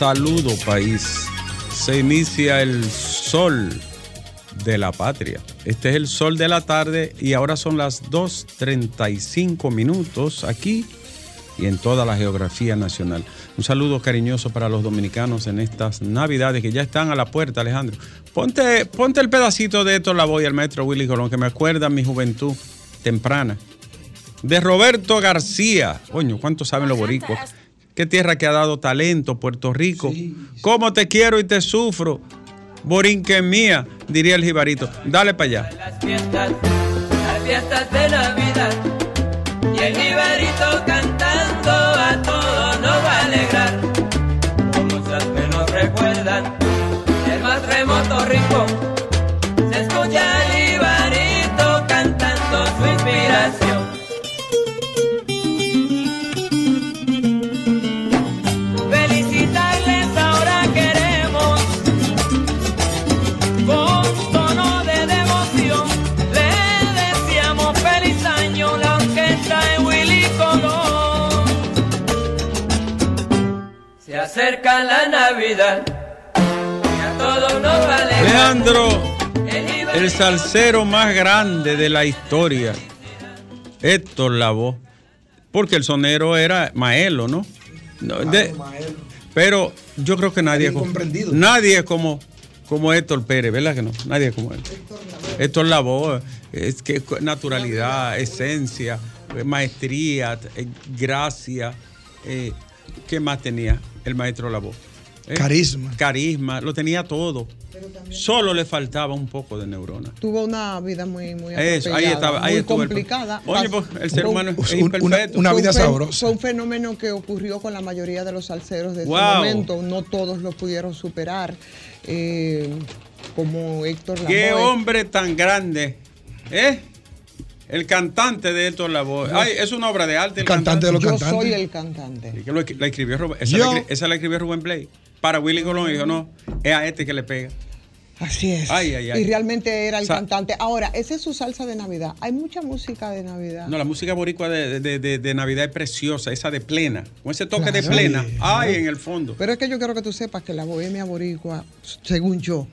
Saludo país. Se inicia el sol de la patria. Este es el sol de la tarde y ahora son las 2.35 minutos aquí y en toda la geografía nacional. Un saludo cariñoso para los dominicanos en estas navidades que ya están a la puerta, Alejandro. Ponte, ponte el pedacito de esto la voy al maestro Willy Colón, que me acuerda mi juventud temprana. De Roberto García. Coño, ¿cuántos saben los boricuas? Qué tierra que ha dado talento, Puerto Rico. ¿Cómo te quiero y te sufro? Borinque mía, diría el jibarito. Dale para allá. Las fiestas, las fiestas de Navidad. Y el jibarito cantando a todos nos va a alegrar. Como muchas que nos recuerdan el más remoto rincón. Acerca la Navidad y a todos nos va a alegrar. Leandro, el salsero más grande de la historia. Héctor Lavoe. Porque el sonero era Maelo, ¿no? De- pero yo creo que nadie, como, nadie es como, como Héctor Pérez, ¿verdad que no? Nadie es como él. Héctor Lavoe, es que naturalidad, esencia, eh, maestría, eh, gracia. eh, ¿Qué más tenía el maestro Lavoe? Eh, Carisma. Carisma, lo tenía todo. Solo le faltaba un poco de neurona. Tuvo una vida muy, muy Eso, ahí estaba, ahí muy el- complicada. Oye, pues, el ser humano es Un- imperfecto. una vida fue sabrosa. Fue un fenómeno que ocurrió con la mayoría de los salseros de Wow. ese momento. No todos lo pudieron superar. eh, como Héctor Qué hombre tan grande. ¿Eh? El cantante de Héctor Lavoe. Ay, es una obra de arte. El Cantante de los Yo cantantes. soy el cantante. Y que lo- la escribió Rubén- esa, Yo- la, escri- esa la escribió Rubén Blake. Para Willy Colón dijo, no, es a este que le pega. Así es. Ay, ay, ay. Y realmente era el Sa- cantante. Ahora, esa es su salsa de Navidad. Hay mucha música de Navidad. No, la música boricua de, de- de- de Navidad es preciosa, esa de plena, con ese toque de plena. Sí. Ay, en el fondo. Pero es que yo quiero que tú sepas que la bohemia boricua, según yo,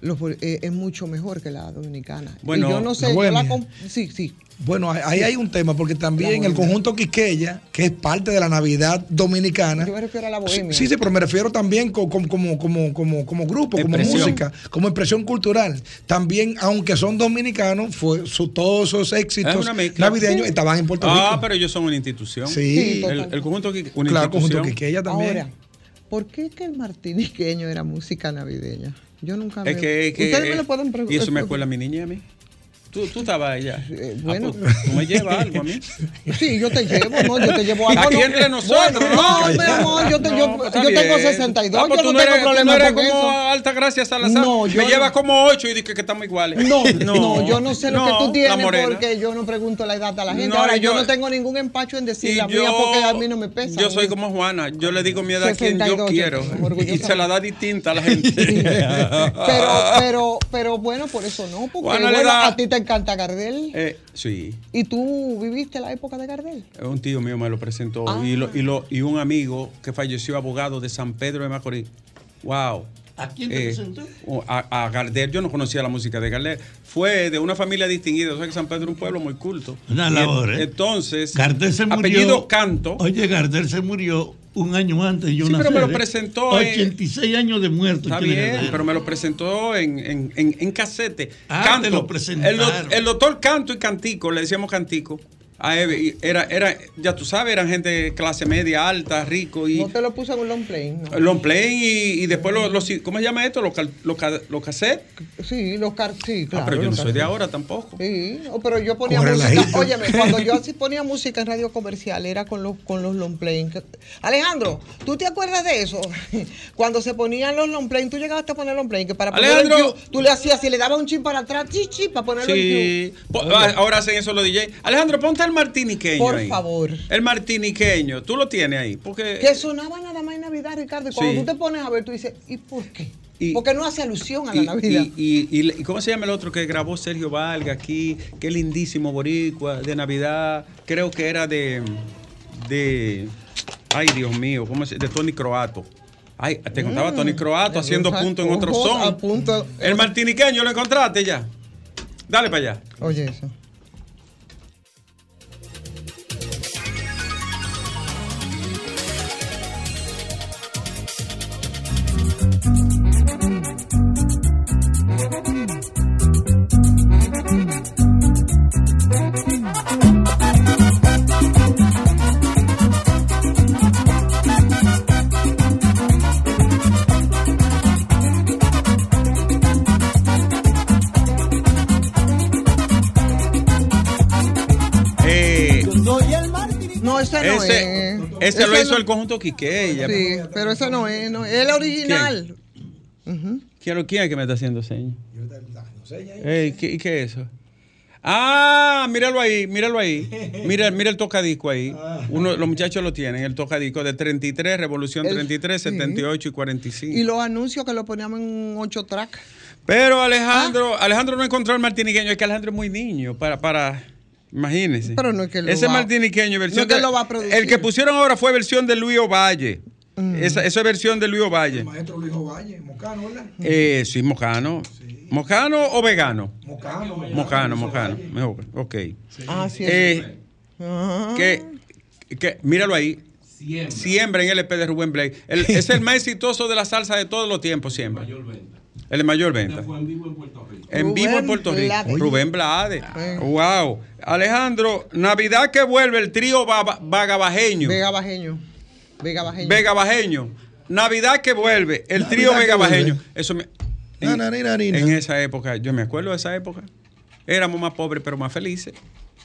los eh, es mucho mejor que la dominicana. Bueno, y yo no sé, la yo la sí, sí. Bueno, ahí- ahí hay un tema, porque también el conjunto Quiqueya, que es parte de la Navidad dominicana. Yo me refiero a la Sí, bohemia. sí, sí, pero me refiero también co- como, como, como, como, como grupo, como Expresión. música, como expresión cultural. También, aunque son dominicanos, fue su, todos esos Es éxitos mezcla. navideños Sí. estaban en Puerto Rico. Ah, pero ellos son una institución. Sí. Sí, el, el conjunto una Claro, conjunto institución. Quiqueya también. Ahora, ¿por qué que el martiniqueño era música navideña? Yo nunca Es me... que, es que- Ustedes me lo pueden preguntar. Y eso me acuerda a mi niña y a mí. Tú, tú estabas allá. bueno. Ah, pues, tú me llevas algo a mí. Sí, yo te llevo, no, yo te llevo algo. Aquí no. entre nosotros. Bueno, no, mi amor, yo, te, yo, pues yo tengo bien. 62, Ah, pues yo no no tengo eres- tú problema no con como eso. Alta Gracia Salazar. No, yo me no. lleva como ocho y dije que estamos iguales. No, no, yo no sé lo que no, tú tienes porque yo no pregunto la edad a la gente. No, Ahora, yo, yo- no tengo ningún empacho en decir la mía porque a mí no me pesa. Yo soy como Juana. Yo le digo mi edad a quien yo 62, quiero. Y se la da distinta a la gente. Pero, pero, pero bueno, por eso no, porque bueno, a ti te encanta Gardel. Eh, sí. ¿Y tú viviste la época de Gardel? Un tío mío me lo presentó Ah. y, lo- y, lo- y un amigo que falleció abogado de San Pedro de Macorís. Wow. ¿A quién te presentó? A, a Gardel, yo no conocía la música de Gardel. Fue de una familia distinguida, o sea que San Pedro es un pueblo muy culto. Una labor, en- ¿eh? Entonces, Gardel se murió. apellido Canto. Oye, Gardel se murió un año antes. Yo Sí, pero me lo ¿eh? presentó, eh. 86 años de muerto. Está bien, pero me lo presentó en, en, en, en casete. Ah, te lo. El, el doctor Canto y Cantico, le decíamos Cantico. A Eve, y era, era, ya tú sabes, eran gente de clase media, alta, rico y No te lo puse en un long play, ¿no? long play y, y después los, los- ¿cómo se llama esto? Los, los, los cassettes. Sí, los car sí, claro. ah, pero yo no soy de ahora tampoco. Sí, pero yo ponía música. Óyeme, cuando yo así ponía música en radio comercial era con los, con los long playing. Alejandro, ¿tú te acuerdas de eso? Cuando se ponían los long playing, tú llegaste a poner long playing, que para poner el Alejandro. tú le hacías y le dabas un chin para atrás, chi, chi, para ponerlo en Sí. cue. Po- ah, Ahora hacen eso los DJ. Alejandro, ponte el martiniqueño Por ahí? favor. El martiniqueño, tú lo tienes ahí. Porque Que sonaba nada más en Navidad, Ricardo. Y cuando Sí. tú te pones a ver, tú dices, ¿y por qué? Y- Porque no hace alusión a la y, Navidad. y- ¿cómo se llama el otro que grabó Sergio Valga aquí? Qué lindísimo boricua de Navidad. Creo que era de de ay Dios mío, ¿cómo se de Tony Croato. Ay, te contaba Tony Croato haciendo punto en otro son. punto. El martiniqueño lo encontraste ya. Dale para allá. Oye, eso. Ese no ese es. ese lo hizo no- el conjunto Quiqueya. Sí, pero ese no es, no es el original. ¿Quién, lo- quién es que me está haciendo señas? Ey, ¿qué, ¿Y qué es eso? Ah, míralo ahí, míralo ahí. Mira, mira el tocadisco ahí. Uno, los muchachos lo tienen, el tocadisco de 33, Revolución El- 33, sí. 78 y 45. Y los anuncios que lo poníamos en 8 track. Pero Alejandro, Alejandro no encontró el martiniqueño, es que Alejandro es muy niño para, para, imagínense. Pero no es que lo Ese va- martiniqueño, versión no es que de- lo va a producir. El que pusieron ahora fue versión de Luis Ovalle. Esa, esa es versión de Luis Ovalle. Maestro Luis Ovalle, Mocano, ¿verdad? Eh, sí, mocano. ¿Mocano o vegano? Mocano. Mocano, mocano. Mejor, Ok. Ah, sí. es. Eh, que, que, míralo ahí. Siembra. en el EP de Rubén Blake. El- es el más exitoso de la salsa de todos los tiempos, siempre. El de mayor venta. En vivo en Puerto Rico. En Rubén Puerto Rico. Blades. Rubén Blades. Eh. Wow. Alejandro, Navidad que vuelve el trío vagabajeño. Vega Bajeño. Vega Bajeño. Vega Bajeño. Navidad que vuelve el Navidad trío que Vega vuelve. Bajeño. Eso me. En, en esa época, yo me acuerdo de esa época. Éramos más pobres, pero más felices.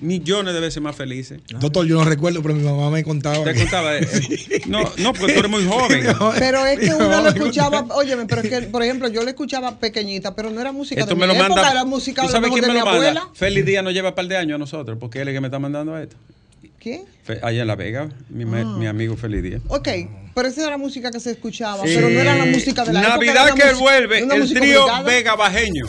Millones de veces más felices. Doctor, yo no recuerdo, pero mi mamá me contaba. Te que- contaba. eh, no, no, porque tú eres muy joven. Pero es que uno lo escuchaba, óyeme, pero es que, por ejemplo, yo lo escuchaba pequeñita, pero no era música Esto de me mi lo época, manda. era música ¿Tú a lo sabes mejor quién de me mi lo manda? abuela. Feliz Día nos lleva un par de años a nosotros, porque él es el que me está mandando esto. ¿Quién? Allá en La Vega, mi, Ah. mi amigo Feliz Día. Ok, pero esa era música que se escuchaba, pero no era la música de la época, Navidad una que música- vuelve, el trío Vega Bajeño.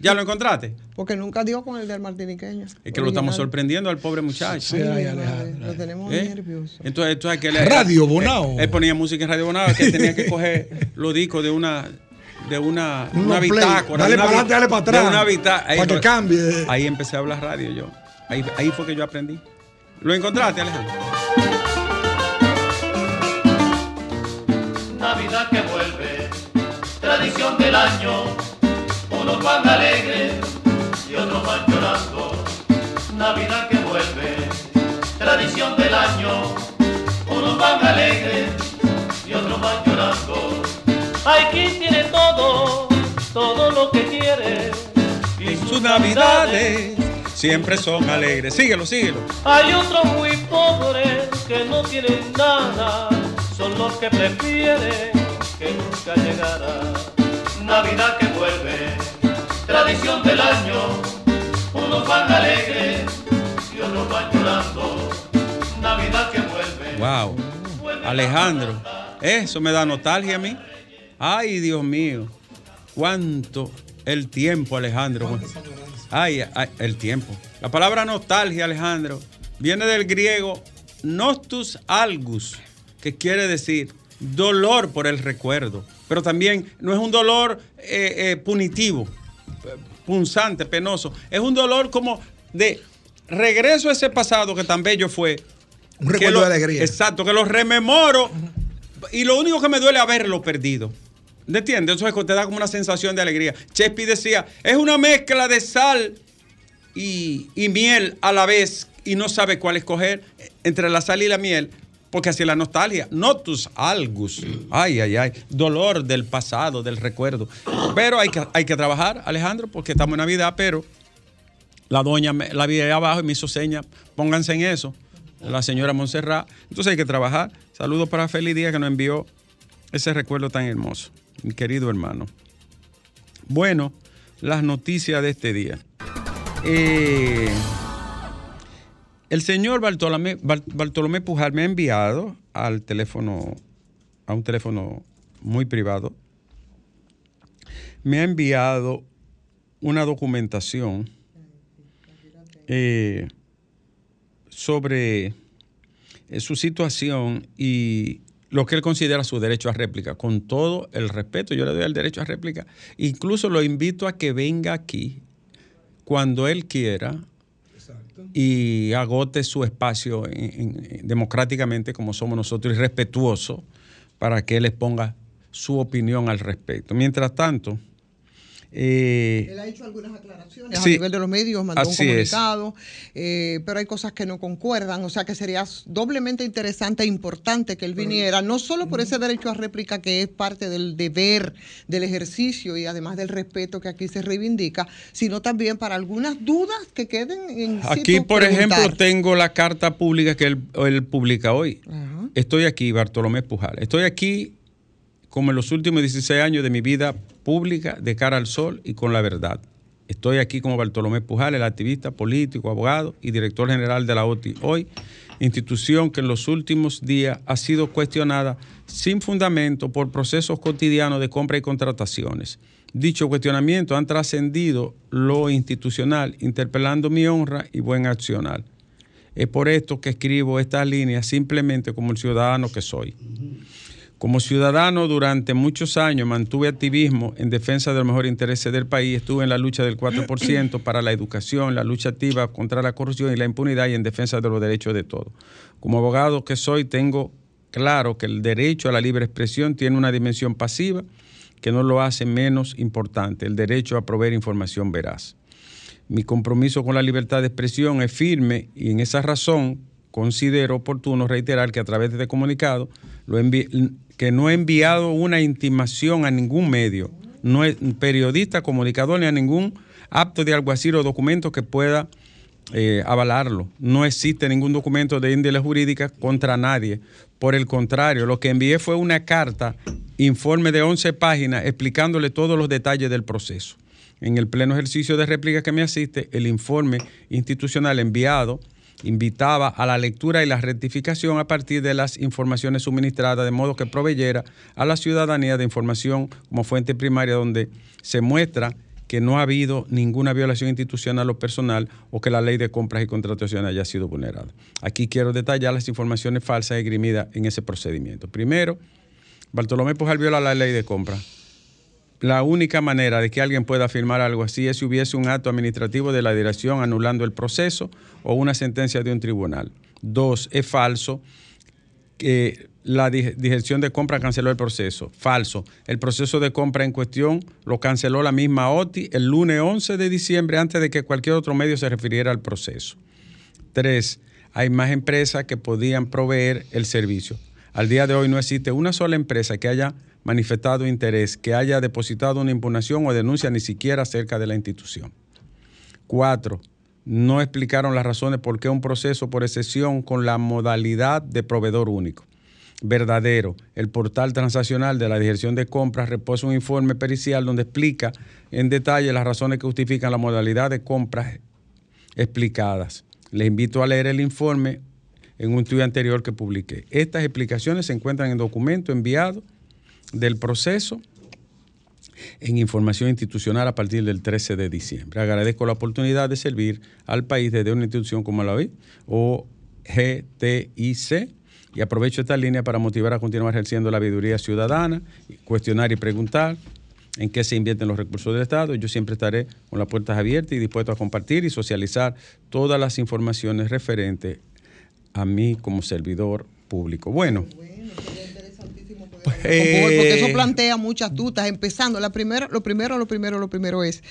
¿Ya lo encontraste? Porque nunca dio con el del martiniqueño. Es que lo estamos sorprendiendo al pobre muchacho. Sí, Ay, ay, mi Alejandro. madre, Lo tenemos ¿Eh? nervioso. Entonces, entonces que le- Radio él- Bonao. Él, ponía música en Radio Bonao, que tenía que coger los discos de una de una, Un una bitácora. Dale una para adelante, dale para atrás. de una ahí Para que cambie. Ahí empecé a hablar radio yo. Ahí, ahí fue que yo aprendí. ¿Lo encontraste, Alejandro? Unos van alegres y otros van llorando. Navidad que vuelve, tradición del año, unos van alegres y otros van llorando. Hay quien tiene todo, todo lo que quiere. y sus navidades siempre son alegres. Síguelo, síguelo. Hay otros muy pobres que no tienen nada, son los que prefieren que nunca llegara. Navidad que vuelve, tradición del año, unos van alegres y otros van llorando. Navidad que vuelve. Wow. Alejandro, eso me da nostalgia a mí. Ay, Dios mío. Cuánto el tiempo, Alejandro. Ay, ay, el tiempo. La palabra nostalgia, Alejandro, viene del griego nostus algus, que quiere decir dolor por el recuerdo. Pero también no es un dolor eh, eh, punitivo, punzante, penoso. Es un dolor como de regreso a ese pasado que tan bello fue. Un recuerdo lo- de alegría. Exacto, que lo rememoro y lo único que me duele es haberlo perdido. ¿Entiendes? Eso es que te da como una sensación de alegría. Chespi decía, es una mezcla de sal y, y miel a la vez y no sabe cuál escoger entre la sal y la miel. Porque así la nostalgia. Notus algus. Ay, ay, ay. Dolor del pasado, del recuerdo. Pero hay que, hay que trabajar, Alejandro, porque estamos en Navidad, pero la doña la vi ahí abajo y me hizo señas, pónganse en eso, la señora Montserrat. Entonces hay que trabajar. Saludos para Feliz Día que nos envió ese recuerdo tan hermoso, mi querido hermano. Bueno, las noticias de este día. Eh, El señor Bartolomé, Bar- Bartolomé Pujal me ha enviado al teléfono, a un teléfono muy privado, me ha enviado una documentación eh, sobre eh, su situación y lo que él considera su derecho a réplica. Con todo el respeto, yo le doy el derecho a réplica. Incluso lo invito a que venga aquí cuando él quiera y agote su espacio en- en- democráticamente como somos nosotros y respetuoso para que él exponga su opinión al respecto. Mientras tanto, eh, Él ha hecho algunas aclaraciones Sí, a nivel de los medios, mandó un comunicado, eh, pero hay cosas que no concuerdan, o sea que sería doblemente interesante e importante que él viniera, no solo por ese derecho a réplica que es parte del deber, del ejercicio y además del respeto que aquí se reivindica, sino también para algunas dudas que queden en Aquí, situ por ejemplo, tengo la carta pública que él, él publica hoy. Ajá. Estoy aquí, Bartolomé Pujal. Estoy aquí como en los últimos 16 años de mi vida pública, de cara al sol y con la verdad. Estoy aquí como Bartolomé Pujal, el activista político, abogado y director general de la OTI hoy, institución que en los últimos días ha sido cuestionada sin fundamento por procesos cotidianos de compra y contrataciones. Dicho cuestionamiento han trascendido lo institucional, interpelando mi honra y buen accionar. Es por esto que escribo estas líneas simplemente como el ciudadano que soy. Como ciudadano durante muchos años mantuve activismo en defensa de los mejores intereses del país, estuve en la lucha del 4% para la educación, la lucha activa contra la corrupción y la impunidad y en defensa de los derechos de todos. Como abogado que soy, tengo claro que el derecho a la libre expresión tiene una dimensión pasiva que no lo hace menos importante, el derecho a proveer información veraz. Mi compromiso con la libertad de expresión es firme y en esa razón considero oportuno reiterar que a través de este comunicado lo envi- que no he enviado una intimación a ningún medio, no es periodista, comunicador ni a ningún acto de alguacil o documento que pueda eh, avalarlo. No existe ningún documento de índole jurídica contra nadie. Por el contrario, lo que envié fue una carta, informe de 11 páginas, explicándole todos los detalles del proceso. En el pleno ejercicio de réplica que me asiste, el informe institucional enviado invitaba a la lectura y la rectificación a partir de las informaciones suministradas, de modo que proveyera a la ciudadanía de información como fuente primaria donde se muestra que no ha habido ninguna violación institucional o personal o que la ley de compras y contrataciones haya sido vulnerada. Aquí quiero detallar las informaciones falsas esgrimidas en ese procedimiento. Primero, Bartolomé Pujal viola la ley de compras. La única manera de que alguien pueda afirmar algo así es si hubiese un acto administrativo de la dirección anulando el proceso o una sentencia de un tribunal. Dos, es falso que la di- dirección de compra canceló el proceso. Falso. El proceso de compra en cuestión lo canceló la misma OTI el lunes 11 de diciembre antes de que cualquier otro medio se refiriera al proceso. Tres, hay más empresas que podían proveer el servicio. Al día de hoy no existe una sola empresa que haya manifestado interés, que haya depositado una impugnación o denuncia ni siquiera acerca de la institución. Cuatro, no explicaron las razones por qué un proceso por excepción con la modalidad de proveedor único. Verdadero, el portal transaccional de la Dirección de Compras reposa un informe pericial donde explica en detalle las razones que justifican la modalidad de compras explicadas. Les invito a leer el informe en un tuit anterior que publiqué. Estas explicaciones se encuentran en documento enviado del proceso en información institucional a partir del 13 de diciembre. Agradezco la oportunidad de servir al país desde una institución como la OI o GTIC y aprovecho esta línea para motivar a continuar ejerciendo la sabiduría ciudadana, cuestionar y preguntar en qué se invierten los recursos del Estado. Yo siempre estaré con las puertas abiertas y dispuesto a compartir y socializar todas las informaciones referentes a mí como servidor público. Bueno, Porque porque eso eh, plantea muchas dudas. Empezando, la primera, lo primero, lo primero, lo primero es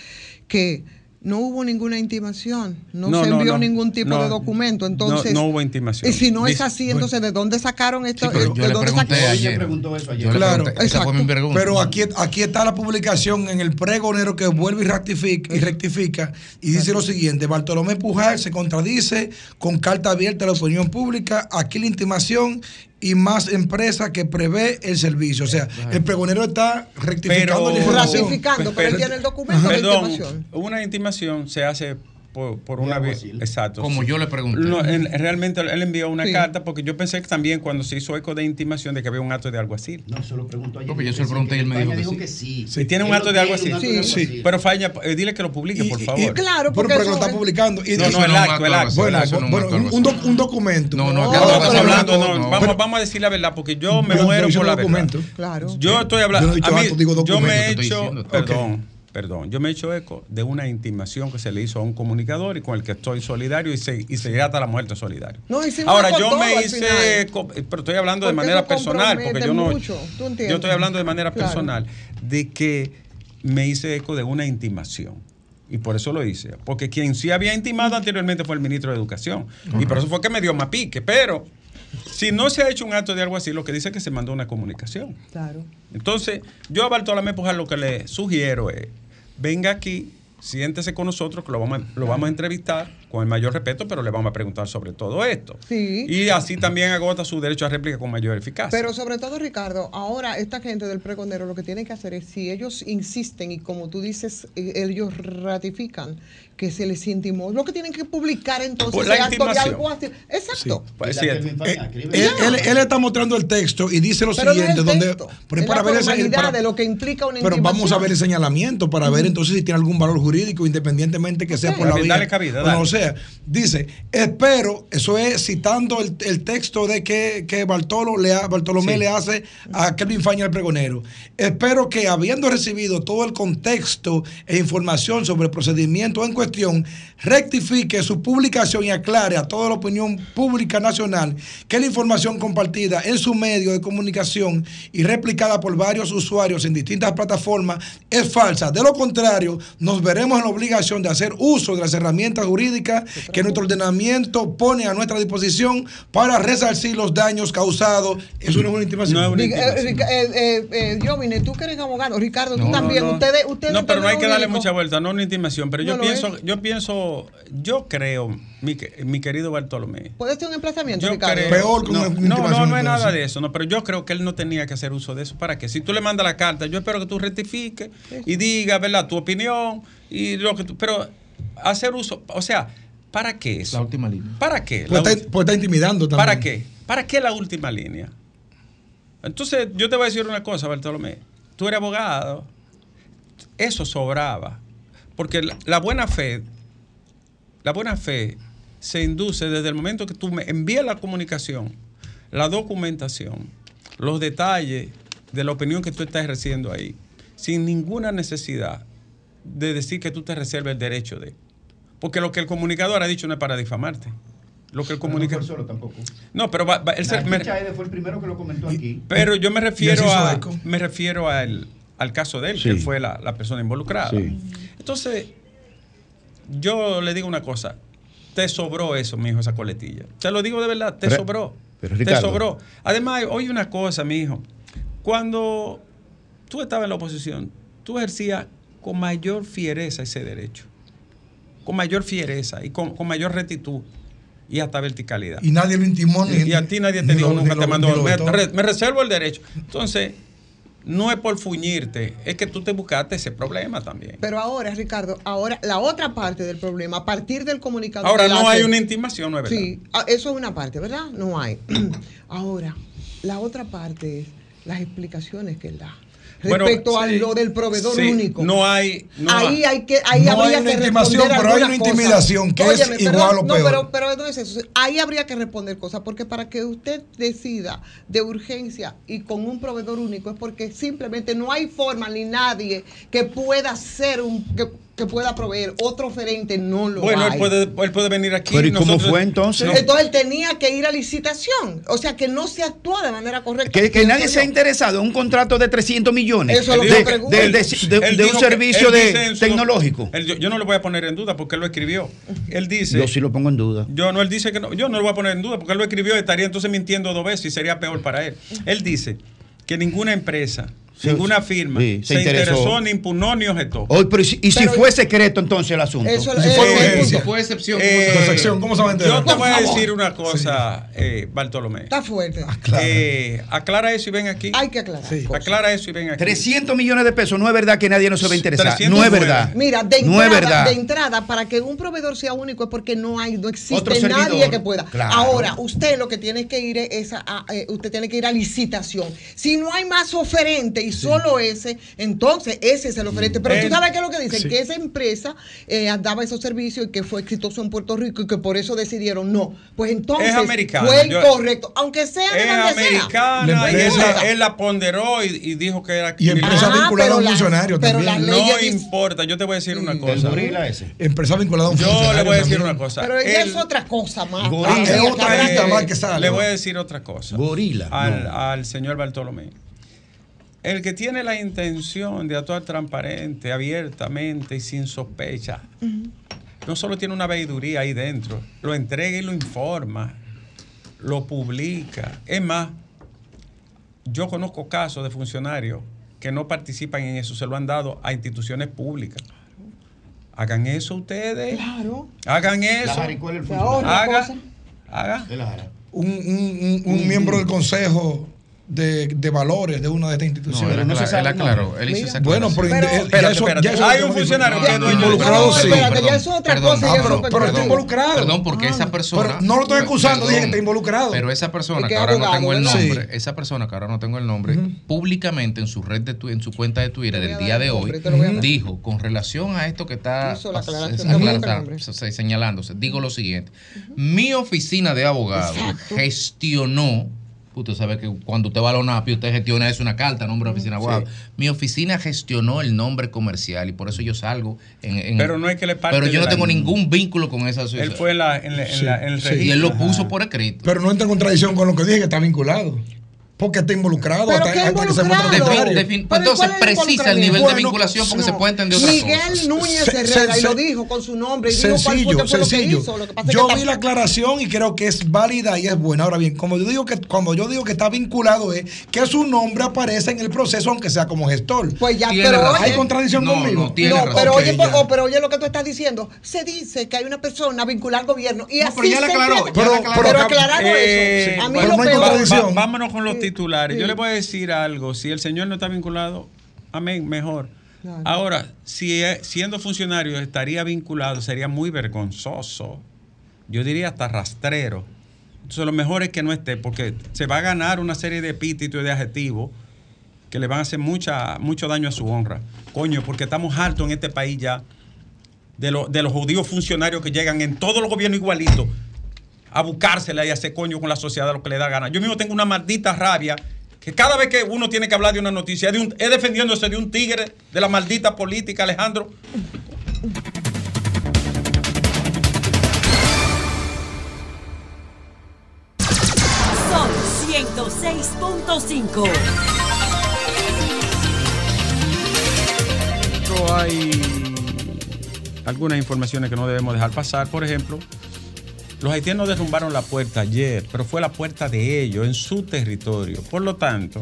que no hubo ninguna intimación, no, No, se envió no. ningún tipo No, de documento. Entonces, no hubo intimación. Y si no es así, entonces ¿de dónde sacaron esto? Sí, pero Eh, yo ¿De le dónde pregunté sacaron? ayer. preguntó eso ayer. Yo Claro, pregunté, esa fue mi exacto. pregunta. Pero aquí, aquí está la publicación en el pregonero que vuelve y rectifica, y rectifica y dice lo siguiente, Bartolomé Pujal se contradice con carta abierta a la opinión pública, aquí la intimación y más empresa que prevé el servicio. O sea, el pregonero está rectificando Pero- la información. Ratificando, pero él tiene el documento de Perdón, intimación. una intimación se hace por, una vez. alguacil. Exacto. Como yo le pregunté. No, él- realmente él envió una Sí. carta porque yo pensé que también cuando se hizo eco de intimación de que había un acto de alguacil. No, se lo preguntó ayer. No, pero yo se lo pregunté y él me España dijo que sí. Si tiene un acto de algo así. de Sí, alguacil. Pero falla, eh, dile que lo publique, Y- por favor. y- Claro, pero, porque pero eso lo está es- publicando. Y, No, no, el acto, el acto. bueno, un documento. No, no, acá estás no, hablando. Vamos, vamos a decir la verdad, porque yo me Pero muero por la verdad. Claro. Yo estoy hablando. Yo me he hecho. Perdón, perdón. Yo me he hecho eco de una intimación que se le hizo a un comunicador y con el que estoy solidario y, se, y seguirá hasta la muerte solidario. No, Ahora, yo me hice eco, pero estoy hablando de Porque manera eso personal, porque yo no. Yo estoy hablando de manera Claro. personal de que me hice eco de una intimación. Y por eso lo hice. Porque quien sí había intimado anteriormente fue el ministro de Educación. Y por eso fue que me dio más pique. Pero si no se ha hecho un acto de algo así, lo que dice es que se mandó una comunicación. Claro. Entonces, yo a Bartolomé Pujar lo que le sugiero es, venga aquí, siéntese con nosotros, que lo vamos, a, lo vamos a entrevistar con el mayor respeto, pero le vamos a preguntar sobre todo esto. Sí. Y así también agota su derecho a réplica con mayor eficacia. Pero sobre todo, Ricardo, ahora esta gente del pregonero lo que tienen que hacer es, si ellos insisten y como tú dices, eh, ellos ratifican que se les intimó, lo que tienen que publicar entonces Pues la algo así. Exacto. Pues, sí, Kelvin Eh, él, él- él está mostrando el texto y dice lo Pero no es siguiente, donde pero es para la ver ese- para- de lo que implica una pero vamos a ver el señalamiento para ver entonces si tiene algún valor jurídico independientemente que sea por la vía dale cabida, sea dice espero eso es citando el, el texto de que, que Bartolo le ha- Bartolomé Sí. le hace a Kelvin Faña el pregonero espero que habiendo recibido todo el contexto e información sobre el procedimiento en cuestión rectifique su publicación y aclare a toda la opinión pública nacional que la información compartida en su medio de comunicación y replicada por varios usuarios en distintas plataformas es falsa. De lo contrario, nos veremos en la obligación de hacer uso de las herramientas jurídicas que nuestro ordenamiento pone a nuestra disposición para resarcir los daños causados. Eso no es una intimación. No es una eh, intimación. Eh, eh, eh, Jovine, tú que eres abogado, Ricardo, tú No, también, no. ustedes, ustedes No, pero no hay que darle mucha vuelta, no una intimación. Pero yo No pienso, es. yo pienso, yo creo, mi, que- mi querido Bartolomé. Puede ser un emplazamiento, Yo Ricardo. creo, Peor que no, una no, intimación, no, no es nada de eso, no, pero yo creo que él no tenía que hacer uso de eso. ¿Para qué? Si tú le mandas la carta, yo espero que tú rectifiques y digas, ¿verdad? Tu opinión y lo que tú, pero hacer uso, o sea, ¿para qué eso? La última línea. ¿Para qué? Pues La está, ulti- pues está intimidando también. ¿Para qué? ¿Para qué la última línea? Entonces, yo te voy a decir una cosa, Bartolomé. Tú eres abogado. Eso sobraba. Porque la, la buena fe, la buena fe se induce desde el momento que tú me envías la comunicación, la documentación, los detalles de la opinión que tú estás ejerciendo ahí, sin ninguna necesidad de decir que tú te reserves el derecho de. Porque lo que el comunicador ha dicho no es para difamarte. Lo que el Pero no fue comunicador. solo tampoco. No, pero va- va- él se- me- fue el primero que lo comentó aquí. pero yo me refiero a me refiero al, al caso de él, Sí. que él fue la, la persona involucrada. Sí. Entonces, yo le digo una cosa, te sobró eso, mi hijo, esa coletilla. Te lo digo de verdad, te Pero- sobró. pero, te sobró. Además, oye una cosa, mi hijo. Cuando tú estabas en la oposición, tú ejercías con mayor fiereza ese derecho. Con mayor fiereza y con, con mayor rectitud y hasta verticalidad. Y nadie lo intimó ni. Y a ti nadie te dijo lo- nunca, te mandó. Me, me reservo el derecho. Entonces, no es por fuñirte, es que tú te buscaste ese problema también. Pero ahora, Ricardo, ahora la otra parte del problema, a partir del comunicado. Ahora no hace- hay una intimación, ¿no es verdad? Sí, ah, eso es una parte, ¿verdad? No hay. ahora, la otra parte es las explicaciones que él da. Bueno, Respecto a sí, lo del proveedor sí, único. No hay. No ahí hay- hay que ahí No hay habría una que intimación, responder pero hay una intimidación que es igual o no, peor. pero, pero no es eso. Ahí habría que responder cosas, porque para que usted decida de urgencia y con un proveedor único es porque simplemente no hay forma ni nadie que pueda ser un que, que pueda proveer otro oferente no lo Bueno, hay. él puede, él puede venir aquí. Pero ¿y cómo fue entonces? No, Entonces él tenía que ir a licitación, o sea que no se actúa de manera correcta. Que, que nadie se ha interesado en un contrato de 300 millones Eso es lo de, que de- de- de- de- de un servicio de tecnológico. él- yo, yo no lo voy a poner en duda porque él lo escribió. Él dice. Yo sí lo pongo en duda. Yo no, él dice que no, yo no lo voy a poner en duda porque él lo escribió y estaría entonces mintiendo dos veces y sería peor para él. Él dice que ninguna empresa Ninguna firma. Sí, se, interesó. ni impugnó ni objetó. Hoy, pero, y si, y si Pero- fue secreto entonces el asunto. Eso si eh, fue eh, punto. Fue excepción. ¿cómo Eh, ¿cómo se va a enterar? Yo te voy a decir una cosa, eh, Bartolomé. Está fuerte. Claro. Eh, aclara eso y ven aquí. Hay que aclarar. Sí. Aclara eso y ven aquí. 300 millones de pesos, no es verdad que nadie no se va a interesar. 300 No es verdad. Mira, de no es entrada, verdad. de entrada, para que un proveedor sea único es porque no hay, no existe Otro nadie servidor. que pueda. Claro. Ahora, usted lo que tiene que ir es a, eh, usted tiene que ir a licitación. Si no hay más oferente y solo ese, entonces ese es el oferente. Pero tú Eh, sabes qué es lo que dicen, sí. que esa empresa eh, daba esos servicios y que fue exitoso en Puerto Rico y que por eso decidieron no. Pues entonces Es americana. fue el Yo- correcto, aunque sea de Es donde sea. americana La y él, la- él la ponderó y, y dijo que era Y empresa Ajá, vinculada a un funcionario pero también. No importa, yo te voy a decir una El cosa. gorila ese. Empresa vinculada a un Yo funcionario. le voy a decir también. una cosa. Pero Él- es otra cosa más. Gorila. Ah, Es otra lista más que sale. Le voy a decir otra cosa. Gorila. Al, no. al señor Bartolomé. El que tiene la intención de actuar transparente, abiertamente y sin sospecha, no solo tiene una veeduría ahí dentro, lo entrega y lo informa, lo publica. Es más, yo conozco casos de funcionarios que no participan en eso, se lo han dado a instituciones públicas. Hagan eso ustedes. Claro. Hagan La eso. Jara, ¿y cuál es el Se funcionario? ahorra Haga. Haga. La un- un- un miembro del consejo de, de valores de una de estas No, instituciones. él, no se aclaró, sabe él aclaró. nombre. Él hizo esa Bueno, pero, Pero- ya Espérate, eso- espérate. ya eso Hay un funcionario que de- involucrado, No, sí. espérate, ya eso es otra Perdón, cosa. Ah, ya pero- pero está perdón. involucrado. Perdón, porque Ah, esa persona. pero no lo estoy acusando, dije que está involucrado. Pero esa persona, que ahora no abogado, tengo el nombre, Sí. esa persona que ahora no tengo el nombre, públicamente en su red de tu- en su cuenta de Twitter Te voy el a día de hoy, dijo, con relación a esto que está señalándose, digo lo siguiente, mi oficina de abogados Exacto. gestionó Usted sabe que cuando usted va a la ONAPI, usted gestiona eso, una carta, nombre de oficina abogados. Mi oficina gestionó el nombre comercial y por eso yo salgo en... en- Pero no es que le parte Pero yo no la- tengo ningún vínculo con esa asociación. Él fue en, la, en, la- en la- en el Sí, registro. Y él lo puso Ajá. por escrito. Pero no entra en contradicción con lo que dije, que está vinculado. Porque está involucrado. ¿Pero hasta, hasta que se involucrado? muestre Defin- contrario. defin- Pero entonces ¿cuál es el precisa el nivel de vinculación porque se puede entender otra Miguel cosa. Núñez Se- Herrera, se- y lo se- dijo con su nombre, y dijo cuál fue, Sencillo, lo que sencillo. hizo. Lo que pasa es yo que vi la aclaración y creo que es válida y es buena. Ahora bien, como yo digo que cuando yo digo que está vinculado es que su nombre aparece en el proceso aunque sea como gestor. Pues ya, Tiene pero razón. ¿Hay contradicción No, conmigo? no, tiene no, razón. pero, oye, pues, oh, pero oye lo que tú estás diciendo. Se dice que hay una persona vinculada al gobierno y No, así pero ya se aclaró, pero, aclarado eh, eso. A mí lo vámonos con los titulares. Yo le voy a decir algo. Si el señor no está vinculado, amén, mejor. Claro. Ahora, si siendo funcionario estaría vinculado, sería muy vergonzoso. Yo diría hasta rastrero. Entonces, lo mejor es que no esté, porque se va a ganar una serie de epítetos y de adjetivos que le van a hacer mucha, mucho daño a su honra. Coño, porque estamos hartos en este país ya de, lo- de los judíos funcionarios que llegan en todos los gobiernos igualitos a buscársela y a hacer coño con la sociedad lo que le da gana. Yo mismo tengo una maldita rabia que cada vez que uno tiene que hablar de una noticia, de un- es defendiéndose de un tigre de la maldita política, Alejandro. Sol 106.5. Pero hay algunas informaciones que no debemos dejar pasar. Por ejemplo, los haitianos derrumbaron la puerta ayer, pero fue la puerta de ellos, en su territorio. Por lo tanto,